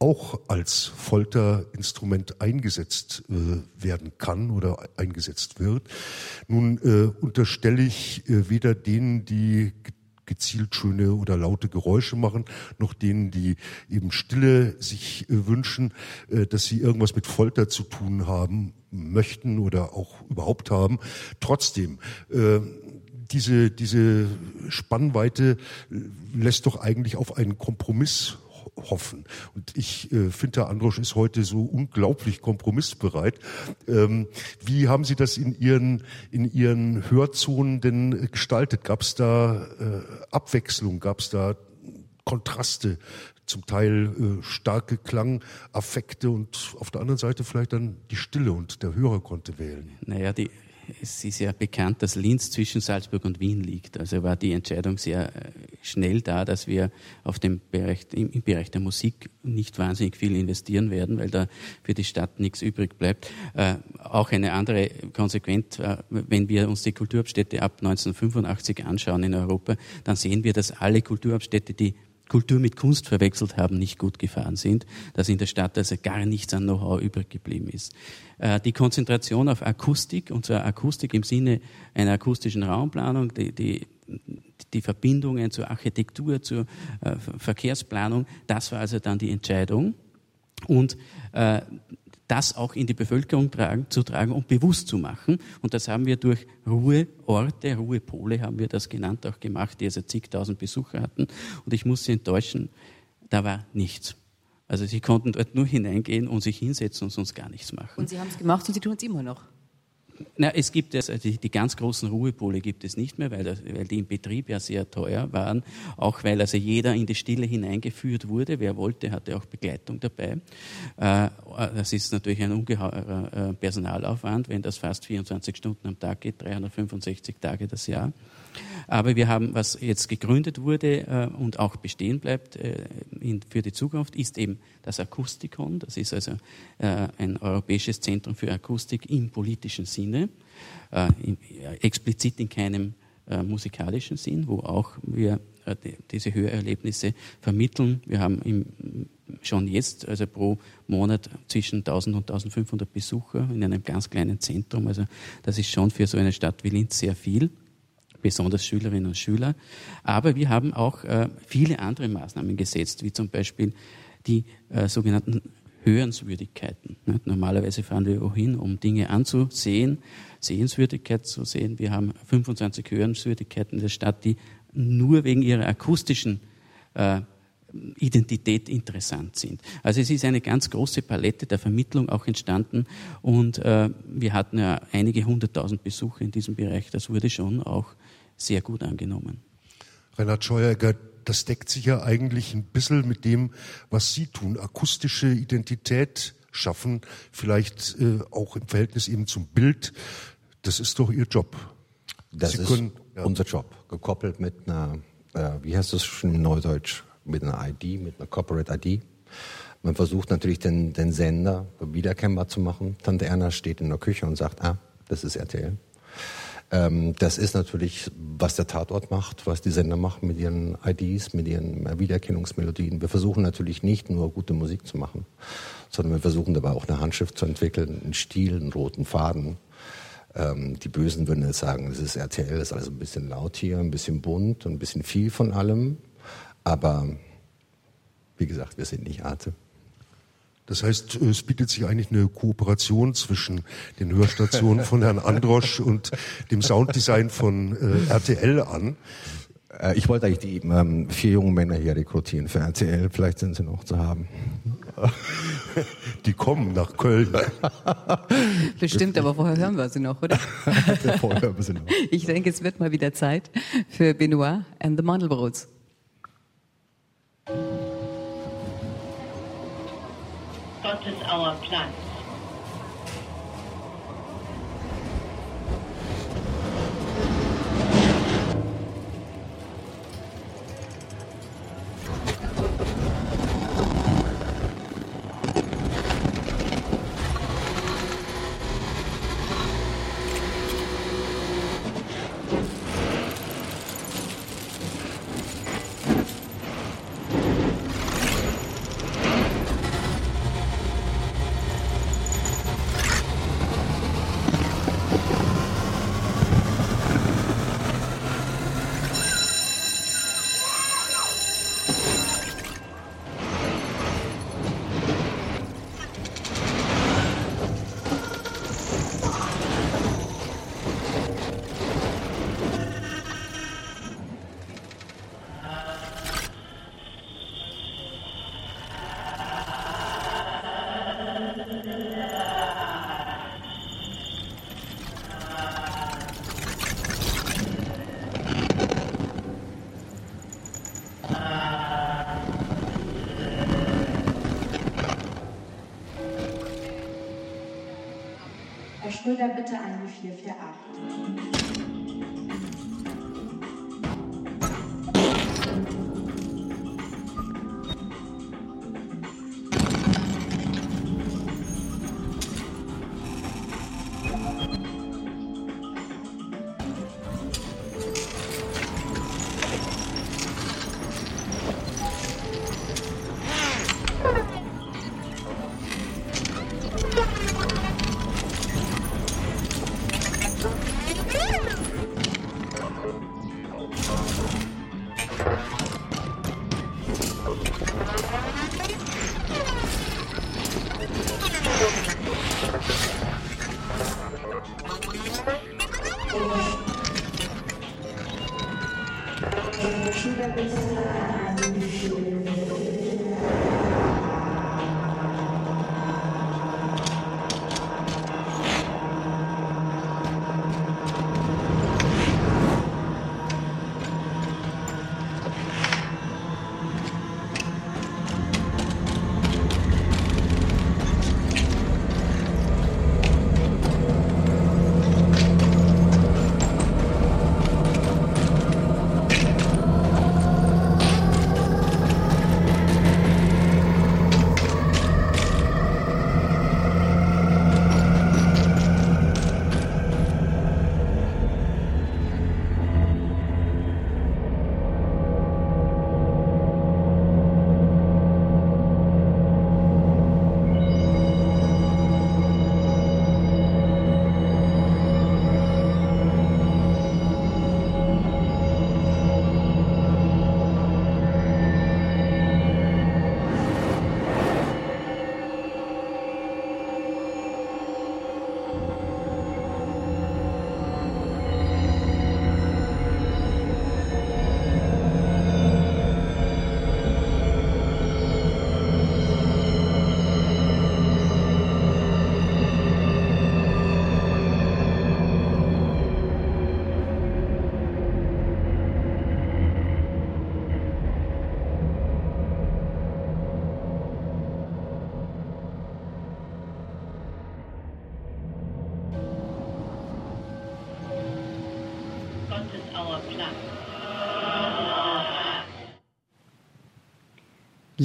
auch als Folterinstrument eingesetzt äh, werden kann oder eingesetzt wird. Nun äh, unterstelle ich äh, weder denen, die gezielt schöne oder laute Geräusche machen, noch denen, die eben Stille sich äh, wünschen, äh, dass sie irgendwas mit Folter zu tun haben möchten oder auch überhaupt haben. Trotzdem, äh, diese, diese Spannweite lässt doch eigentlich auf einen Kompromiss hoffen. Und ich äh, finde, Herr Androsch ist heute so unglaublich kompromissbereit. Ähm, wie haben Sie das in Ihren, in Ihren Hörzonen denn gestaltet? Gab es da äh, Abwechslung? Gab es da Kontraste? Zum Teil äh, starke Klangaffekte und auf der anderen Seite vielleicht dann die Stille und der Hörer konnte wählen. Naja, die, es ist ja bekannt, dass Linz zwischen Salzburg und Wien liegt. Also war die Entscheidung sehr äh, schnell da, dass wir auf dem Bereich, im, Bereich der Musik nicht wahnsinnig viel investieren werden, weil da für die Stadt nichts übrig bleibt. Äh, auch eine andere Konsequenz, äh, wenn wir uns die Kulturabstädte ab 1985 anschauen in Europa, dann sehen wir, dass alle Kulturabstädte, die Kultur mit Kunst verwechselt haben, nicht gut gefahren sind, dass in der Stadt also gar nichts an Know-how übrig geblieben ist. Äh, die Konzentration auf Akustik, und zwar Akustik im Sinne einer akustischen Raumplanung, die, die, die Verbindungen zur Architektur, zur äh, Verkehrsplanung, das war also dann die Entscheidung. Und äh, das auch in die Bevölkerung tragen, zu tragen und bewusst zu machen. Und das haben wir durch Ruheorte, Ruhepole haben wir das genannt, auch gemacht, die also zigtausend Besucher hatten. Und ich muss Sie enttäuschen, da war nichts. Also sie konnten dort nur hineingehen und sich hinsetzen und sonst gar nichts machen. Und Sie haben es gemacht und Sie tun es immer noch. Na, es gibt also die, die ganz großen Ruhepole gibt es nicht mehr, weil, weil die im Betrieb ja sehr teuer waren. Auch weil also jeder in die Stille hineingeführt wurde. Wer wollte, hatte auch Begleitung dabei. Äh, das ist natürlich ein ungeheurer äh, Personalaufwand, wenn das fast 24 Stunden am Tag geht, 365 Tage das Jahr. Aber wir haben, was jetzt gegründet wurde äh, und auch bestehen bleibt äh, für die Zukunft, ist eben das Akustikon. Das ist also äh, ein europäisches Zentrum für Akustik im politischen Sinne, in, explizit in keinem musikalischen Sinn, wo auch wir die, diese Hörerlebnisse vermitteln. Wir haben im, schon jetzt, also pro Monat zwischen 1000 und 1500 Besucher in einem ganz kleinen Zentrum. Also das ist schon für so eine Stadt wie Linz sehr viel besonders Schülerinnen und Schüler. Aber wir haben auch äh, viele andere Maßnahmen gesetzt, wie zum Beispiel die äh, sogenannten Hörenswürdigkeiten. Ne? Normalerweise fahren wir wohin, um Dinge anzusehen, Sehenswürdigkeit zu sehen. Wir haben 25 Hörenswürdigkeiten in der Stadt, die nur wegen ihrer akustischen äh, Identität interessant sind. Also es ist eine ganz große Palette der Vermittlung auch entstanden und äh, wir hatten ja einige hunderttausend Besucher in diesem Bereich. Das wurde schon auch sehr gut angenommen. Reinhard Scheuerger, das deckt sich ja eigentlich ein bisschen mit dem, was Sie tun. Akustische Identität schaffen, vielleicht äh, auch im Verhältnis eben zum Bild. Das ist doch Ihr Job. Das Sie ist können, ja. unser Job, gekoppelt mit einer, äh, wie heißt das schon im Neudeutsch, mit einer ID, mit einer Corporate ID. Man versucht natürlich den, den Sender wiedererkennbar zu machen. Tante Erna steht in der Küche und sagt, ah, das ist RTL. Ähm, das ist natürlich, was der Tatort macht, was die Sender machen mit ihren IDs, mit ihren Wiedererkennungsmelodien. Wir versuchen natürlich nicht nur gute Musik zu machen, sondern wir versuchen dabei auch eine Handschrift zu entwickeln, einen Stil, einen roten Faden. Ähm, die Bösen würden jetzt sagen, das ist RTL, das ist alles ein bisschen laut hier, ein bisschen bunt und ein bisschen viel von allem. Aber wie gesagt, wir sind nicht Arte. Das heißt, es bietet sich eigentlich eine Kooperation zwischen den Hörstationen von Herrn Androsch und dem Sounddesign von äh, RTL an. Äh, ich wollte eigentlich die ähm, vier jungen Männer hier rekrutieren für RTL. Vielleicht sind sie noch zu haben. Die kommen nach Köln. Bestimmt, aber vorher hören wir sie noch, oder? vorher hören wir sie noch. Ich denke, es wird mal wieder Zeit für Benoit and the Mandelbrots. Gott ist our Platz. Schröder bitte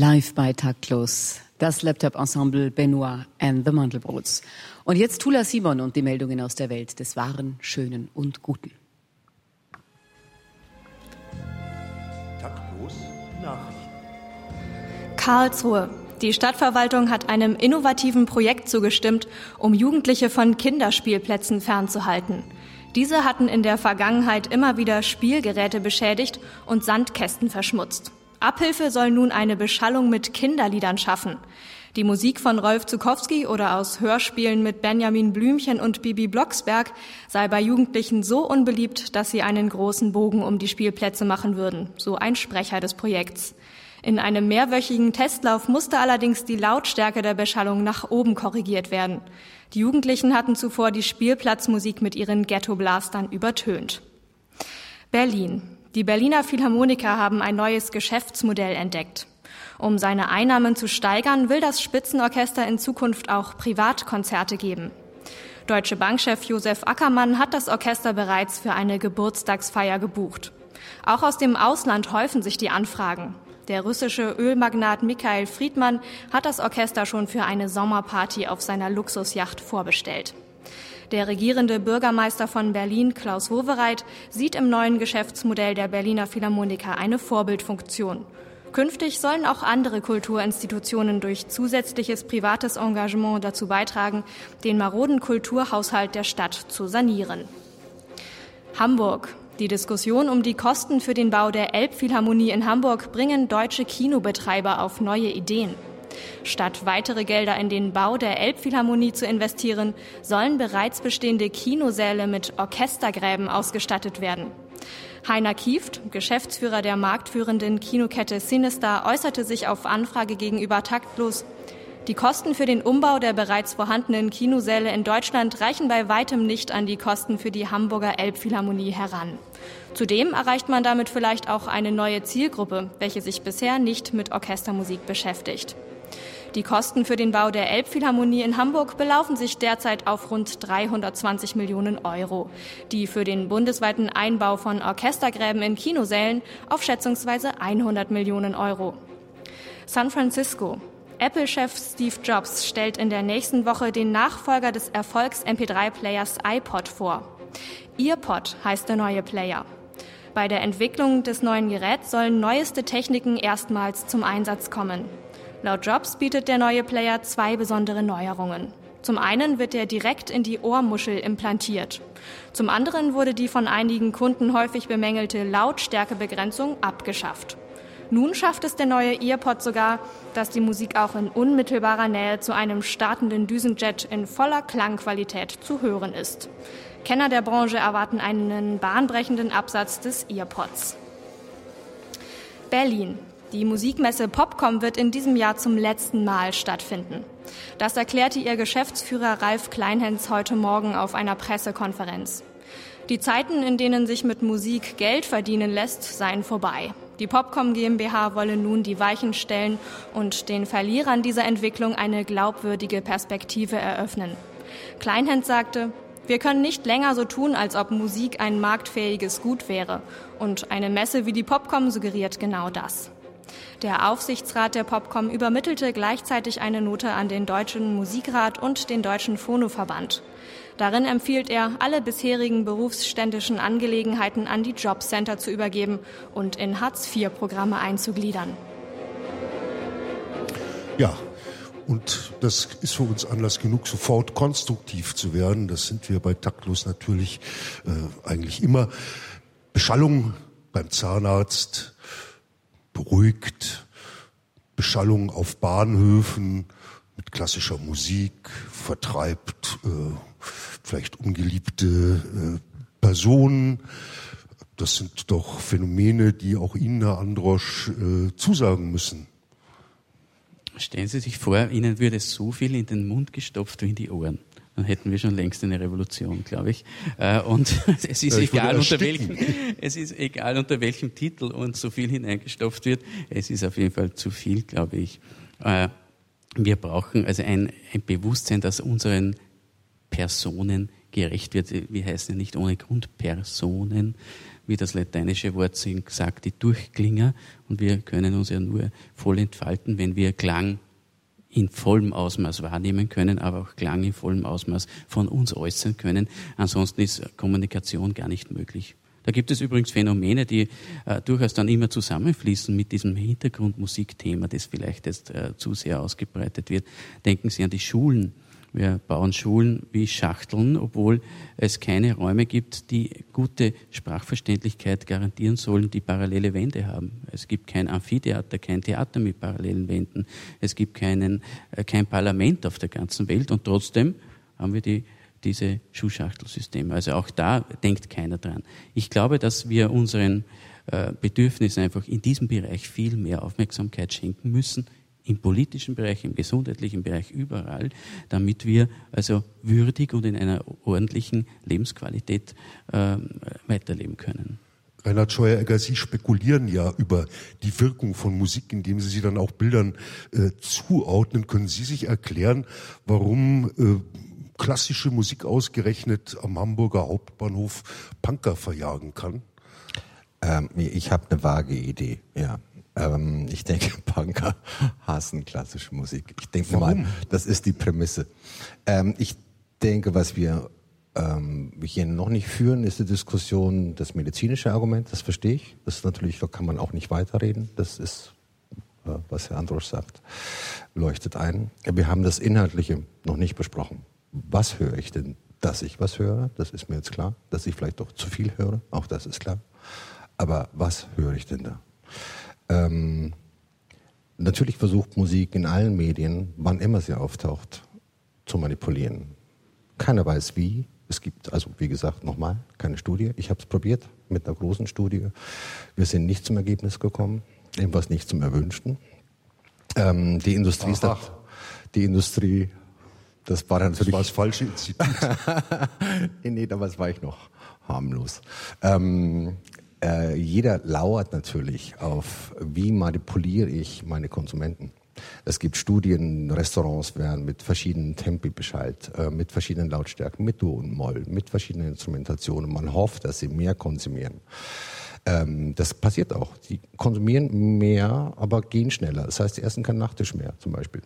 Live bei Taktlos. Das Laptop-Ensemble Benoit and the Mandelbrots. Und jetzt Tula Simon und die Meldungen aus der Welt des Wahren, Schönen und Guten. Taktlos Nachrichten. Karlsruhe. Die Stadtverwaltung hat einem innovativen Projekt zugestimmt, um Jugendliche von Kinderspielplätzen fernzuhalten. Diese hatten in der Vergangenheit immer wieder Spielgeräte beschädigt und Sandkästen verschmutzt. Abhilfe soll nun eine Beschallung mit Kinderliedern schaffen. Die Musik von Rolf Zukowski oder aus Hörspielen mit Benjamin Blümchen und Bibi Blocksberg sei bei Jugendlichen so unbeliebt, dass sie einen großen Bogen um die Spielplätze machen würden, so ein Sprecher des Projekts. In einem mehrwöchigen Testlauf musste allerdings die Lautstärke der Beschallung nach oben korrigiert werden. Die Jugendlichen hatten zuvor die Spielplatzmusik mit ihren Ghetto-Blastern übertönt. Berlin. Die Berliner Philharmoniker haben ein neues Geschäftsmodell entdeckt. Um seine Einnahmen zu steigern, will das Spitzenorchester in Zukunft auch Privatkonzerte geben. Deutsche Bankchef Josef Ackermann hat das Orchester bereits für eine Geburtstagsfeier gebucht. Auch aus dem Ausland häufen sich die Anfragen. Der russische Ölmagnat Mikhail Friedmann hat das Orchester schon für eine Sommerparty auf seiner Luxusjacht vorbestellt. Der regierende Bürgermeister von Berlin, Klaus Wowereit, sieht im neuen Geschäftsmodell der Berliner Philharmoniker eine Vorbildfunktion. Künftig sollen auch andere Kulturinstitutionen durch zusätzliches privates Engagement dazu beitragen, den maroden Kulturhaushalt der Stadt zu sanieren. Hamburg. Die Diskussion um die Kosten für den Bau der Elbphilharmonie in Hamburg bringen deutsche Kinobetreiber auf neue Ideen. Statt weitere Gelder in den Bau der Elbphilharmonie zu investieren, sollen bereits bestehende Kinosäle mit Orchestergräben ausgestattet werden. Heiner Kieft, Geschäftsführer der marktführenden Kinokette Sinister, äußerte sich auf Anfrage gegenüber taktlos. Die Kosten für den Umbau der bereits vorhandenen Kinosäle in Deutschland reichen bei weitem nicht an die Kosten für die Hamburger Elbphilharmonie heran. Zudem erreicht man damit vielleicht auch eine neue Zielgruppe, welche sich bisher nicht mit Orchestermusik beschäftigt. Die Kosten für den Bau der Elbphilharmonie in Hamburg belaufen sich derzeit auf rund 320 Millionen Euro, die für den bundesweiten Einbau von Orchestergräben in Kinosälen auf schätzungsweise 100 Millionen Euro. San Francisco. Apple-Chef Steve Jobs stellt in der nächsten Woche den Nachfolger des Erfolgs-MP3-Players iPod vor. EarPod heißt der neue Player. Bei der Entwicklung des neuen Geräts sollen neueste Techniken erstmals zum Einsatz kommen. Laut Jobs bietet der neue Player zwei besondere Neuerungen. Zum einen wird er direkt in die Ohrmuschel implantiert. Zum anderen wurde die von einigen Kunden häufig bemängelte Lautstärkebegrenzung abgeschafft. Nun schafft es der neue EarPod sogar, dass die Musik auch in unmittelbarer Nähe zu einem startenden Düsenjet in voller Klangqualität zu hören ist. Kenner der Branche erwarten einen bahnbrechenden Absatz des EarPods. Berlin. Die Musikmesse Popcom wird in diesem Jahr zum letzten Mal stattfinden. Das erklärte ihr Geschäftsführer Ralf Kleinhens heute Morgen auf einer Pressekonferenz. Die Zeiten, in denen sich mit Musik Geld verdienen lässt, seien vorbei. Die Popcom GmbH wolle nun die Weichen stellen und den Verlierern dieser Entwicklung eine glaubwürdige Perspektive eröffnen. Kleinhens sagte, wir können nicht länger so tun, als ob Musik ein marktfähiges Gut wäre. Und eine Messe wie die Popcom suggeriert genau das. Der Aufsichtsrat der Popcom übermittelte gleichzeitig eine Note an den Deutschen Musikrat und den Deutschen Phonoverband. Darin empfiehlt er, alle bisherigen berufsständischen Angelegenheiten an die Jobcenter zu übergeben und in Hartz-IV-Programme einzugliedern. Ja, und das ist für uns Anlass genug, sofort konstruktiv zu werden. Das sind wir bei Taktlos natürlich äh, eigentlich immer. Beschallung beim Zahnarzt beruhigt, Beschallung auf Bahnhöfen mit klassischer Musik vertreibt äh, vielleicht ungeliebte äh, Personen. Das sind doch Phänomene, die auch Ihnen, Herr Androsch, äh, zusagen müssen. Stellen Sie sich vor, Ihnen würde so viel in den Mund gestopft wie in die Ohren. Dann hätten wir schon längst eine Revolution, glaube ich. Äh, und es ist ja, egal unter welchem, es ist egal unter welchem Titel uns so viel hineingestopft wird. Es ist auf jeden Fall zu viel, glaube ich. Äh, wir brauchen also ein, ein Bewusstsein, dass unseren Personen gerecht wird. Wir heißen ja nicht ohne Grund Personen, wie das lateinische Wort sagt, die Durchklinger. Und wir können uns ja nur voll entfalten, wenn wir Klang in vollem Ausmaß wahrnehmen können, aber auch Klang in vollem Ausmaß von uns äußern können. Ansonsten ist Kommunikation gar nicht möglich. Da gibt es übrigens Phänomene, die äh, durchaus dann immer zusammenfließen mit diesem Hintergrundmusikthema, das vielleicht jetzt äh, zu sehr ausgebreitet wird. Denken Sie an die Schulen. Wir bauen Schulen wie Schachteln, obwohl es keine Räume gibt, die gute Sprachverständlichkeit garantieren sollen, die parallele Wände haben. Es gibt kein Amphitheater, kein Theater mit parallelen Wänden. Es gibt keinen, äh, kein Parlament auf der ganzen Welt und trotzdem haben wir die, diese Schuhschachtelsysteme. Also auch da denkt keiner dran. Ich glaube, dass wir unseren äh, Bedürfnissen einfach in diesem Bereich viel mehr Aufmerksamkeit schenken müssen im politischen Bereich, im gesundheitlichen Bereich, überall, damit wir also würdig und in einer ordentlichen Lebensqualität äh, weiterleben können. Reinhard Scheuer-Egger, Sie spekulieren ja über die Wirkung von Musik, indem Sie sie dann auch Bildern äh, zuordnen. Können Sie sich erklären, warum äh, klassische Musik ausgerechnet am Hamburger Hauptbahnhof Punker verjagen kann? Ähm, ich habe eine vage Idee, ja. Ähm, ich denke, Punker hassen klassische Musik. Ich denke mal, das ist die Prämisse. Ähm, ich denke, was wir ähm, hier noch nicht führen, ist die Diskussion, das medizinische Argument, das verstehe ich. Das ist natürlich, da kann man auch nicht weiterreden. Das ist, äh, was Herr Androsch sagt, leuchtet ein. Wir haben das Inhaltliche noch nicht besprochen. Was höre ich denn? Dass ich was höre, das ist mir jetzt klar. Dass ich vielleicht doch zu viel höre, auch das ist klar. Aber was höre ich denn da? Ähm, natürlich versucht Musik in allen Medien, wann immer sie auftaucht, zu manipulieren. Keiner weiß wie. Es gibt also, wie gesagt, nochmal keine Studie. Ich habe es probiert mit einer großen Studie. Wir sind nicht zum Ergebnis gekommen, jedenfalls nicht zum Erwünschten. Ähm, die Industrie ist da, die Industrie, das war dann natürlich. Das war das falsche Institut. nee, damals war ich noch harmlos. Ähm, äh, jeder lauert natürlich auf, wie manipuliere ich meine Konsumenten. Es gibt Studien, Restaurants werden mit verschiedenen Tempi beschallt, äh, mit verschiedenen Lautstärken, mit Dur und Moll, mit verschiedenen Instrumentationen. Man hofft, dass sie mehr konsumieren. Ähm, das passiert auch. Die konsumieren mehr, aber gehen schneller. Das heißt, sie essen keinen Nachtisch mehr, zum Beispiel.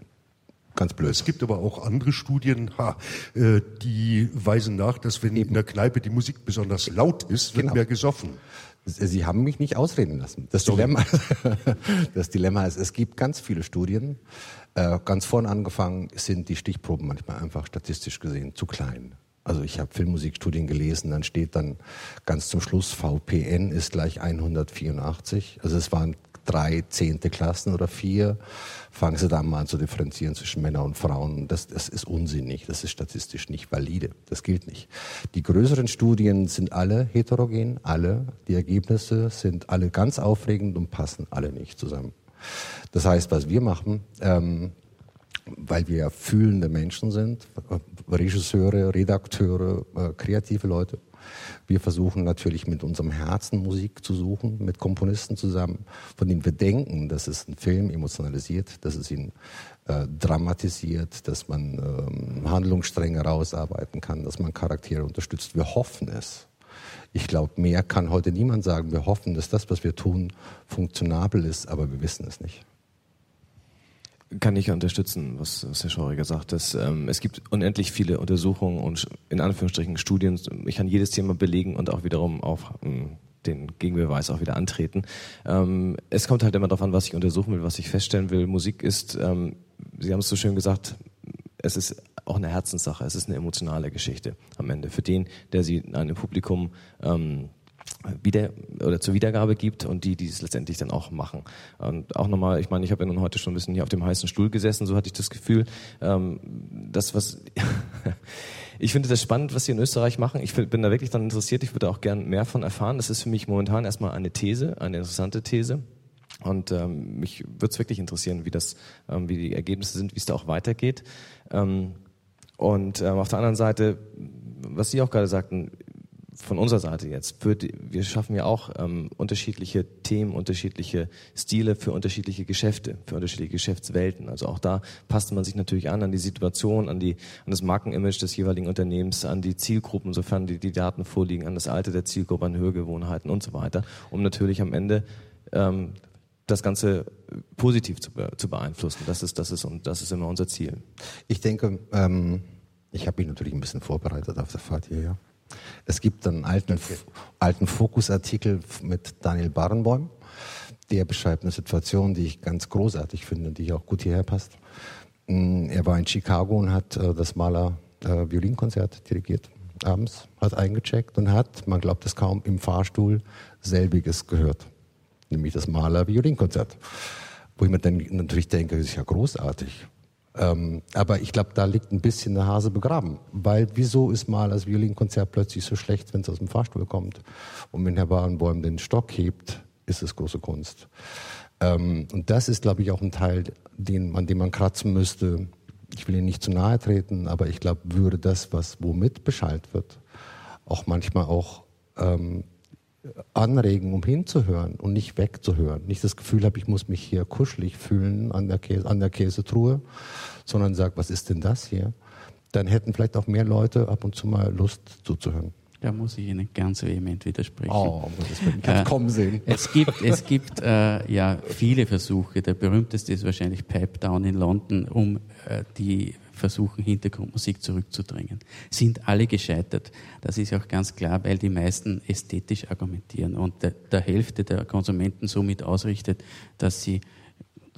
Ganz blöd. Es gibt aber auch andere Studien, ha, äh, die weisen nach, dass wenn Eben. in der Kneipe die Musik besonders laut ist, wird genau. mehr gesoffen. Sie haben mich nicht ausreden lassen. Das Dilemma, das Dilemma ist, es gibt ganz viele Studien. Äh, ganz vorn angefangen sind die Stichproben manchmal einfach statistisch gesehen zu klein. Also ich habe Filmmusikstudien gelesen, dann steht dann ganz zum Schluss VPN ist gleich 184. Also es waren drei zehnte Klassen oder vier, fangen sie dann mal an zu differenzieren zwischen Männern und Frauen. Das, das ist unsinnig, das ist statistisch nicht valide, das gilt nicht. Die größeren Studien sind alle heterogen, alle. Die Ergebnisse sind alle ganz aufregend und passen alle nicht zusammen. Das heißt, was wir machen, ähm, weil wir fühlende Menschen sind, Regisseure, Redakteure, äh, kreative Leute, wir versuchen natürlich mit unserem Herzen Musik zu suchen, mit Komponisten zusammen, von denen wir denken, dass es einen Film emotionalisiert, dass es ihn äh, dramatisiert, dass man ähm, Handlungsstränge rausarbeiten kann, dass man Charaktere unterstützt. Wir hoffen es. Ich glaube, mehr kann heute niemand sagen. Wir hoffen, dass das, was wir tun, funktionabel ist, aber wir wissen es nicht kann ich unterstützen, was, was Herr Schoriger sagt. Dass, ähm, es gibt unendlich viele Untersuchungen und in Anführungsstrichen Studien. Ich kann jedes Thema belegen und auch wiederum auf ähm, den Gegenbeweis auch wieder antreten. Ähm, es kommt halt immer darauf an, was ich untersuchen will, was ich feststellen will. Musik ist, ähm, Sie haben es so schön gesagt, es ist auch eine Herzenssache, es ist eine emotionale Geschichte am Ende. Für den, der sie einem Publikum ähm, wieder oder zur Wiedergabe gibt und die, die es letztendlich dann auch machen. Und auch nochmal, ich meine, ich habe ja nun heute schon ein bisschen hier auf dem heißen Stuhl gesessen, so hatte ich das Gefühl, ähm, das was ich finde das spannend, was sie in Österreich machen. Ich bin da wirklich dann interessiert, ich würde auch gern mehr von erfahren. Das ist für mich momentan erstmal eine These, eine interessante These. Und ähm, mich würde es wirklich interessieren, wie das, ähm, wie die Ergebnisse sind, wie es da auch weitergeht. Ähm, und ähm, auf der anderen Seite, was Sie auch gerade sagten, von unserer Seite jetzt, die, wir schaffen ja auch ähm, unterschiedliche Themen, unterschiedliche Stile für unterschiedliche Geschäfte, für unterschiedliche Geschäftswelten. Also auch da passt man sich natürlich an, an die Situation, an, die, an das Markenimage des jeweiligen Unternehmens, an die Zielgruppen, sofern die, die Daten vorliegen, an das Alter der Zielgruppe, an Hörgewohnheiten und so weiter, um natürlich am Ende ähm, das Ganze positiv zu, zu beeinflussen. Das ist, das, ist, und das ist immer unser Ziel. Ich denke, ähm, ich habe mich natürlich ein bisschen vorbereitet auf der Fahrt hierher. Es gibt einen alten, alten Fokusartikel mit Daniel Barenboim. Der beschreibt eine Situation, die ich ganz großartig finde, die auch gut hierher passt. Mm, er war in Chicago und hat äh, das Maler äh, Violinkonzert dirigiert abends, hat eingecheckt und hat, man glaubt es kaum, im Fahrstuhl selbiges gehört. Nämlich das Maler Violinkonzert. Wo ich mir dann natürlich denke, das ist ja großartig. Ähm, aber ich glaube, da liegt ein bisschen der Hase begraben. Weil wieso ist mal das Violinkonzert plötzlich so schlecht, wenn es aus dem Fahrstuhl kommt? Und wenn Herr Barenboim den Stock hebt, ist es große Kunst. Ähm, und das ist, glaube ich, auch ein Teil, den, an dem man kratzen müsste. Ich will Ihnen nicht zu nahe treten, aber ich glaube, würde das, was womit beschallt wird, auch manchmal auch ähm, anregen, um hinzuhören und nicht wegzuhören. Nicht das Gefühl habe, ich muss mich hier kuschelig fühlen an der, Käse, an der Käsetruhe, sondern sage, was ist denn das hier? Dann hätten vielleicht auch mehr Leute ab und zu mal Lust zuzuhören. Da muss ich Ihnen ganz vehement widersprechen. Oh, das ich äh, kommen sehen. Es gibt, es gibt äh, ja viele Versuche. Der berühmteste ist wahrscheinlich Pipe Down in London, um äh, die versuchen, Hintergrundmusik zurückzudrängen. Sind alle gescheitert. Das ist auch ganz klar, weil die meisten ästhetisch argumentieren und der, der Hälfte der Konsumenten somit ausrichtet, dass sie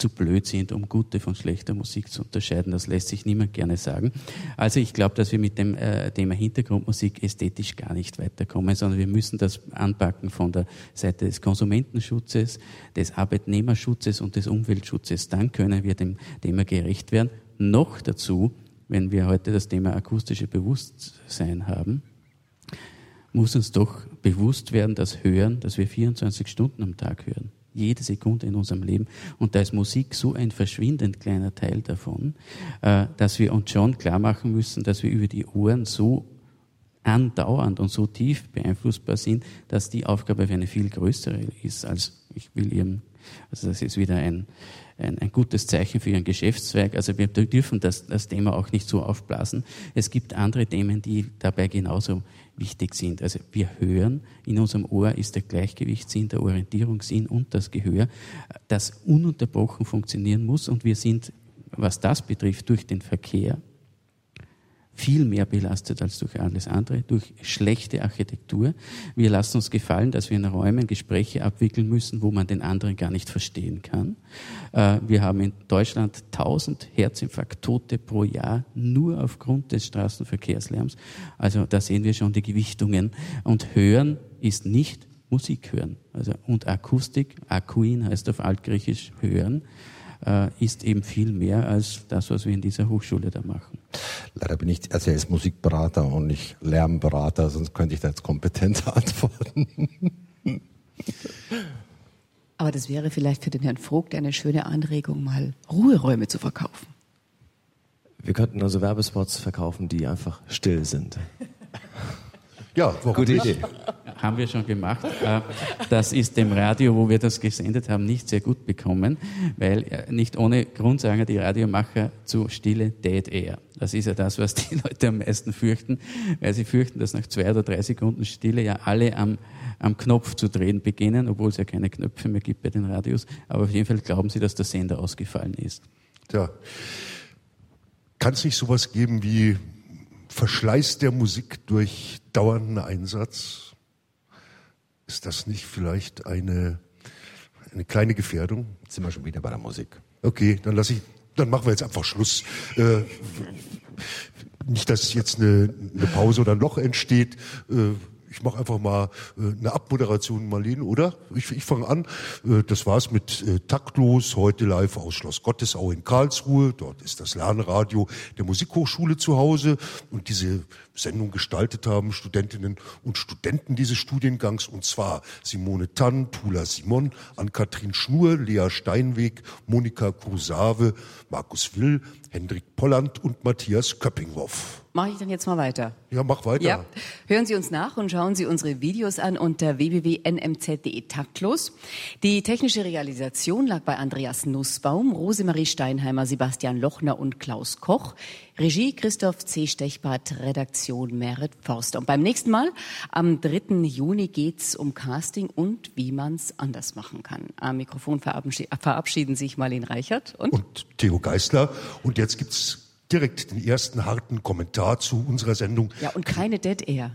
zu blöd sind, um gute von schlechter Musik zu unterscheiden. Das lässt sich niemand gerne sagen. Also ich glaube, dass wir mit dem äh, Thema Hintergrundmusik ästhetisch gar nicht weiterkommen, sondern wir müssen das anpacken von der Seite des Konsumentenschutzes, des Arbeitnehmerschutzes und des Umweltschutzes. Dann können wir dem Thema gerecht werden. Noch dazu, wenn wir heute das Thema akustische Bewusstsein haben, muss uns doch bewusst werden, dass Hören, dass wir 24 Stunden am Tag hören. Jede Sekunde in unserem Leben. Und da ist Musik so ein verschwindend kleiner Teil davon, äh, dass wir uns schon klar machen müssen, dass wir über die Ohren so andauernd und so tief beeinflussbar sind, dass die Aufgabe für eine viel größere ist, als ich will Ihrem, also das ist wieder ein, ein, ein gutes Zeichen für Ihren Geschäftszweig. Also wir dürfen das, das Thema auch nicht so aufblasen. Es gibt andere Themen, die dabei genauso wichtig sind. Also wir hören, in unserem Ohr ist der Gleichgewichtssinn, der Orientierungssinn und das Gehör, das ununterbrochen funktionieren muss. Und wir sind, was das betrifft, durch den Verkehr viel mehr belastet als durch alles andere, durch schlechte Architektur. Wir lassen uns gefallen, dass wir in Räumen Gespräche abwickeln müssen, wo man den anderen gar nicht verstehen kann. Äh, wir haben in Deutschland 1000 Herzinfarkttote pro Jahr nur aufgrund des Straßenverkehrslärms. Also da sehen wir schon die Gewichtungen. Und Hören ist nicht Musik hören. Also, und Akustik, Akuin heißt auf Altgriechisch hören ist eben viel mehr als das, was wir in dieser Hochschule da machen. Leider bin ich also er ist Musikberater und nicht Lärmberater, sonst könnte ich da jetzt kompetenter antworten. Aber das wäre vielleicht für den Herrn Vogt eine schöne Anregung, mal Ruheräume zu verkaufen. Wir könnten also Werbespots verkaufen, die einfach still sind. Ja, Gute? Idee. Haben wir schon gemacht. Äh, das ist dem Radio, wo wir das gesendet haben, nicht sehr gut bekommen, weil äh, nicht ohne Grund sagen die Radiomacher zu Stille Dead Air. Das ist ja das, was die Leute am meisten fürchten, weil sie fürchten, dass nach zwei oder drei Sekunden Stille ja alle am, am Knopf zu drehen beginnen, obwohl es ja keine Knöpfe mehr gibt bei den Radios. Aber auf jeden Fall glauben sie, dass der Sender ausgefallen ist. Tja. Kann es nicht sowas geben wie Verschleiß der Musik durch dauernden Einsatz? Ist das nicht vielleicht eine, eine kleine Gefährdung? Jetzt sind wir schon wieder bei der Musik. Okay, dann lass ich, dann machen wir jetzt einfach Schluss. Äh, nicht, dass jetzt eine, eine Pause oder ein Loch entsteht. Äh, ich mache einfach mal äh, eine Abmoderation, Marlene, oder? Ich, ich fange an. Äh, das war's mit äh, Taktlos, heute live aus Schloss Gottesau in Karlsruhe. Dort ist das Lernradio der Musikhochschule zu Hause. Und diese Sendung gestaltet haben Studentinnen und Studenten dieses Studiengangs. Und zwar Simone Tann, Tula Simon, Ann-Kathrin Schnur, Lea Steinweg, Monika Krusave, Markus Will, Hendrik Polland und Matthias Köppinghoff. Mache ich dann jetzt mal weiter? Ja, mach weiter. Ja. Hören Sie uns nach und schauen Sie unsere Videos an unter www.nmz.de taktlos. Die technische Realisation lag bei Andreas Nussbaum, Rosemarie Steinheimer, Sebastian Lochner und Klaus Koch. Regie Christoph C. Stechbart, Redaktion Merit Forster. Und beim nächsten Mal, am 3. Juni, geht's um Casting und wie man's anders machen kann. Am Mikrofon verabschieden sich Marlene Reichert und, und Theo Geisler. Und jetzt gibt's direkt den ersten harten Kommentar zu unserer Sendung. Ja, und keine Dead Air.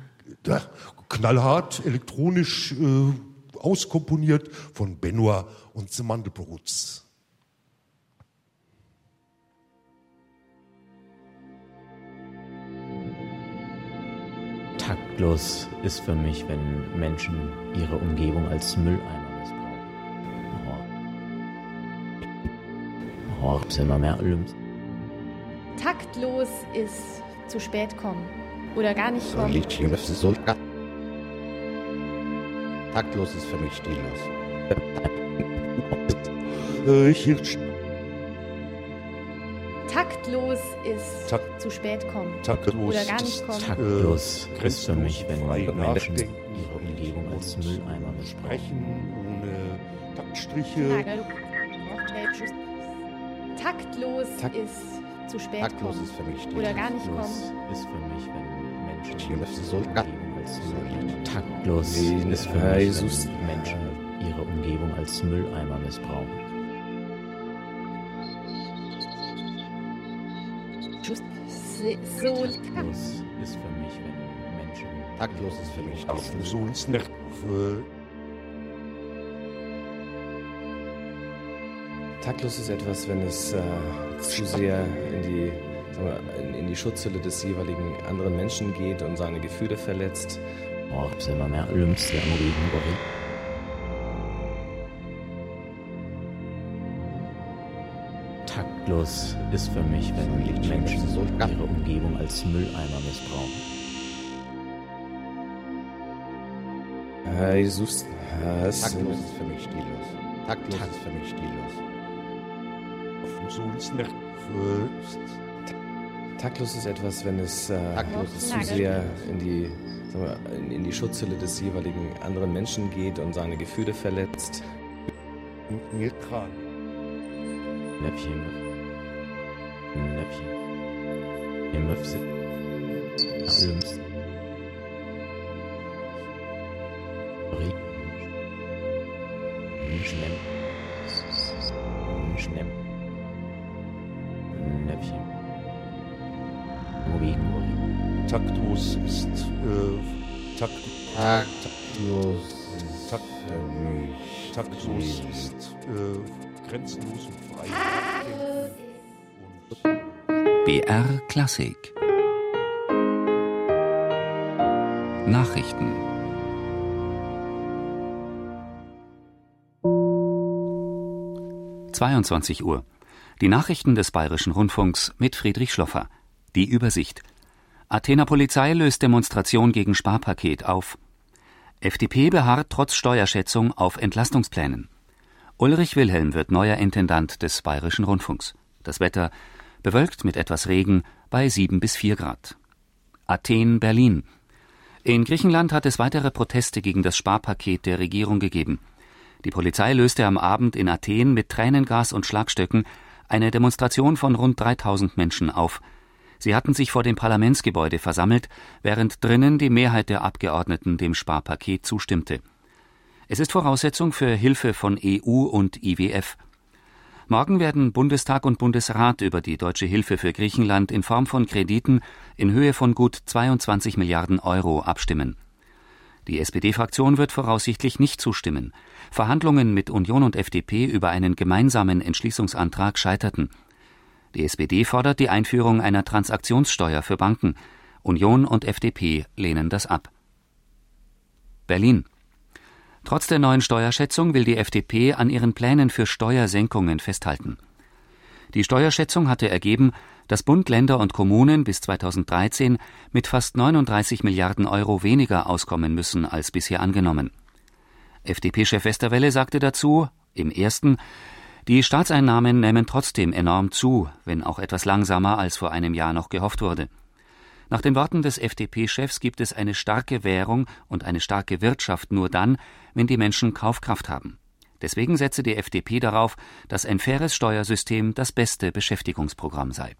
Ja, knallhart, elektronisch äh, auskomponiert von Benoit und The Mandelbrots. Taktlos ist für mich, wenn Menschen ihre Umgebung als Mülleimer missbrauchen. Hort immer mehr Lüms. Taktlos ist zu spät kommen oder gar nicht kommen. Taktlos ist für mich stillos. Taktlos ist Takt, zu spät kommen taktlos, oder gar nicht kommen. Taktlos ist für mich, wenn Menschen ihre Umgebung als Mülleimer besprechen, ohne Taktstriche. Taktlos Takt ist zu spät Taktlos kommen ist für mich oder gar nicht Taktlos kommen. ist für mich, wenn Menschen ist so Taktlos. Ist für mich, wenn Menschen ihre Umgebung als Mülleimer missbrauchen. So Taktlos. ist für mich, wenn Menschen Taktlos ist für mich Auf so nicht Taktlos ist etwas, wenn es äh, zu sehr in die, sagen wir, in, in die Schutzhülle des jeweiligen anderen Menschen geht und seine Gefühle verletzt. Oh, immer mehr Lymps, der Taktlos ist für mich, wenn Menschen ihre Umgebung als Mülleimer missbrauchen. Jesus, Taktlos ist für mich stillos. Taktlos ist für mich stillos. Taktlos ist etwas, wenn es äh, ist zu sehr in die, sagen wir, in, die Schutzhülle des jeweiligen anderen Menschen geht und seine Gefühle verletzt. Neutral. Näpfchen. Näpfchen. Im Möpse. Taktlos ist äh, takt, Taktlos takt, äh, taktlos ist äh, grenzenlos und frei. BR Klassik Nachrichten 22 Uhr. Die Nachrichten des Bayerischen Rundfunks mit Friedrich Schloffer. Die Übersicht. Athener Polizei löst Demonstration gegen Sparpaket auf. FDP beharrt trotz Steuerschätzung auf Entlastungsplänen. Ulrich Wilhelm wird neuer Intendant des Bayerischen Rundfunks. Das Wetter bewölkt mit etwas Regen bei 7 bis 4 Grad. Athen, Berlin. In Griechenland hat es weitere Proteste gegen das Sparpaket der Regierung gegeben. Die Polizei löste am Abend in Athen mit Tränengas und Schlagstöcken eine Demonstration von rund 3000 Menschen auf. Sie hatten sich vor dem Parlamentsgebäude versammelt, während drinnen die Mehrheit der Abgeordneten dem Sparpaket zustimmte. Es ist Voraussetzung für Hilfe von EU und IWF. Morgen werden Bundestag und Bundesrat über die deutsche Hilfe für Griechenland in Form von Krediten in Höhe von gut 22 Milliarden Euro abstimmen. Die SPD-Fraktion wird voraussichtlich nicht zustimmen. Verhandlungen mit Union und FDP über einen gemeinsamen Entschließungsantrag scheiterten. Die SPD fordert die Einführung einer Transaktionssteuer für Banken. Union und FDP lehnen das ab. Berlin. Trotz der neuen Steuerschätzung will die FDP an ihren Plänen für Steuersenkungen festhalten. Die Steuerschätzung hatte ergeben, dass Bund, Länder und Kommunen bis 2013 mit fast 39 Milliarden Euro weniger auskommen müssen als bisher angenommen. FDP-Chef Westerwelle sagte dazu, im ersten, die Staatseinnahmen nehmen trotzdem enorm zu, wenn auch etwas langsamer als vor einem Jahr noch gehofft wurde. Nach den Worten des FDP-Chefs gibt es eine starke Währung und eine starke Wirtschaft nur dann, wenn die Menschen Kaufkraft haben. Deswegen setze die FDP darauf, dass ein faires Steuersystem das beste Beschäftigungsprogramm sei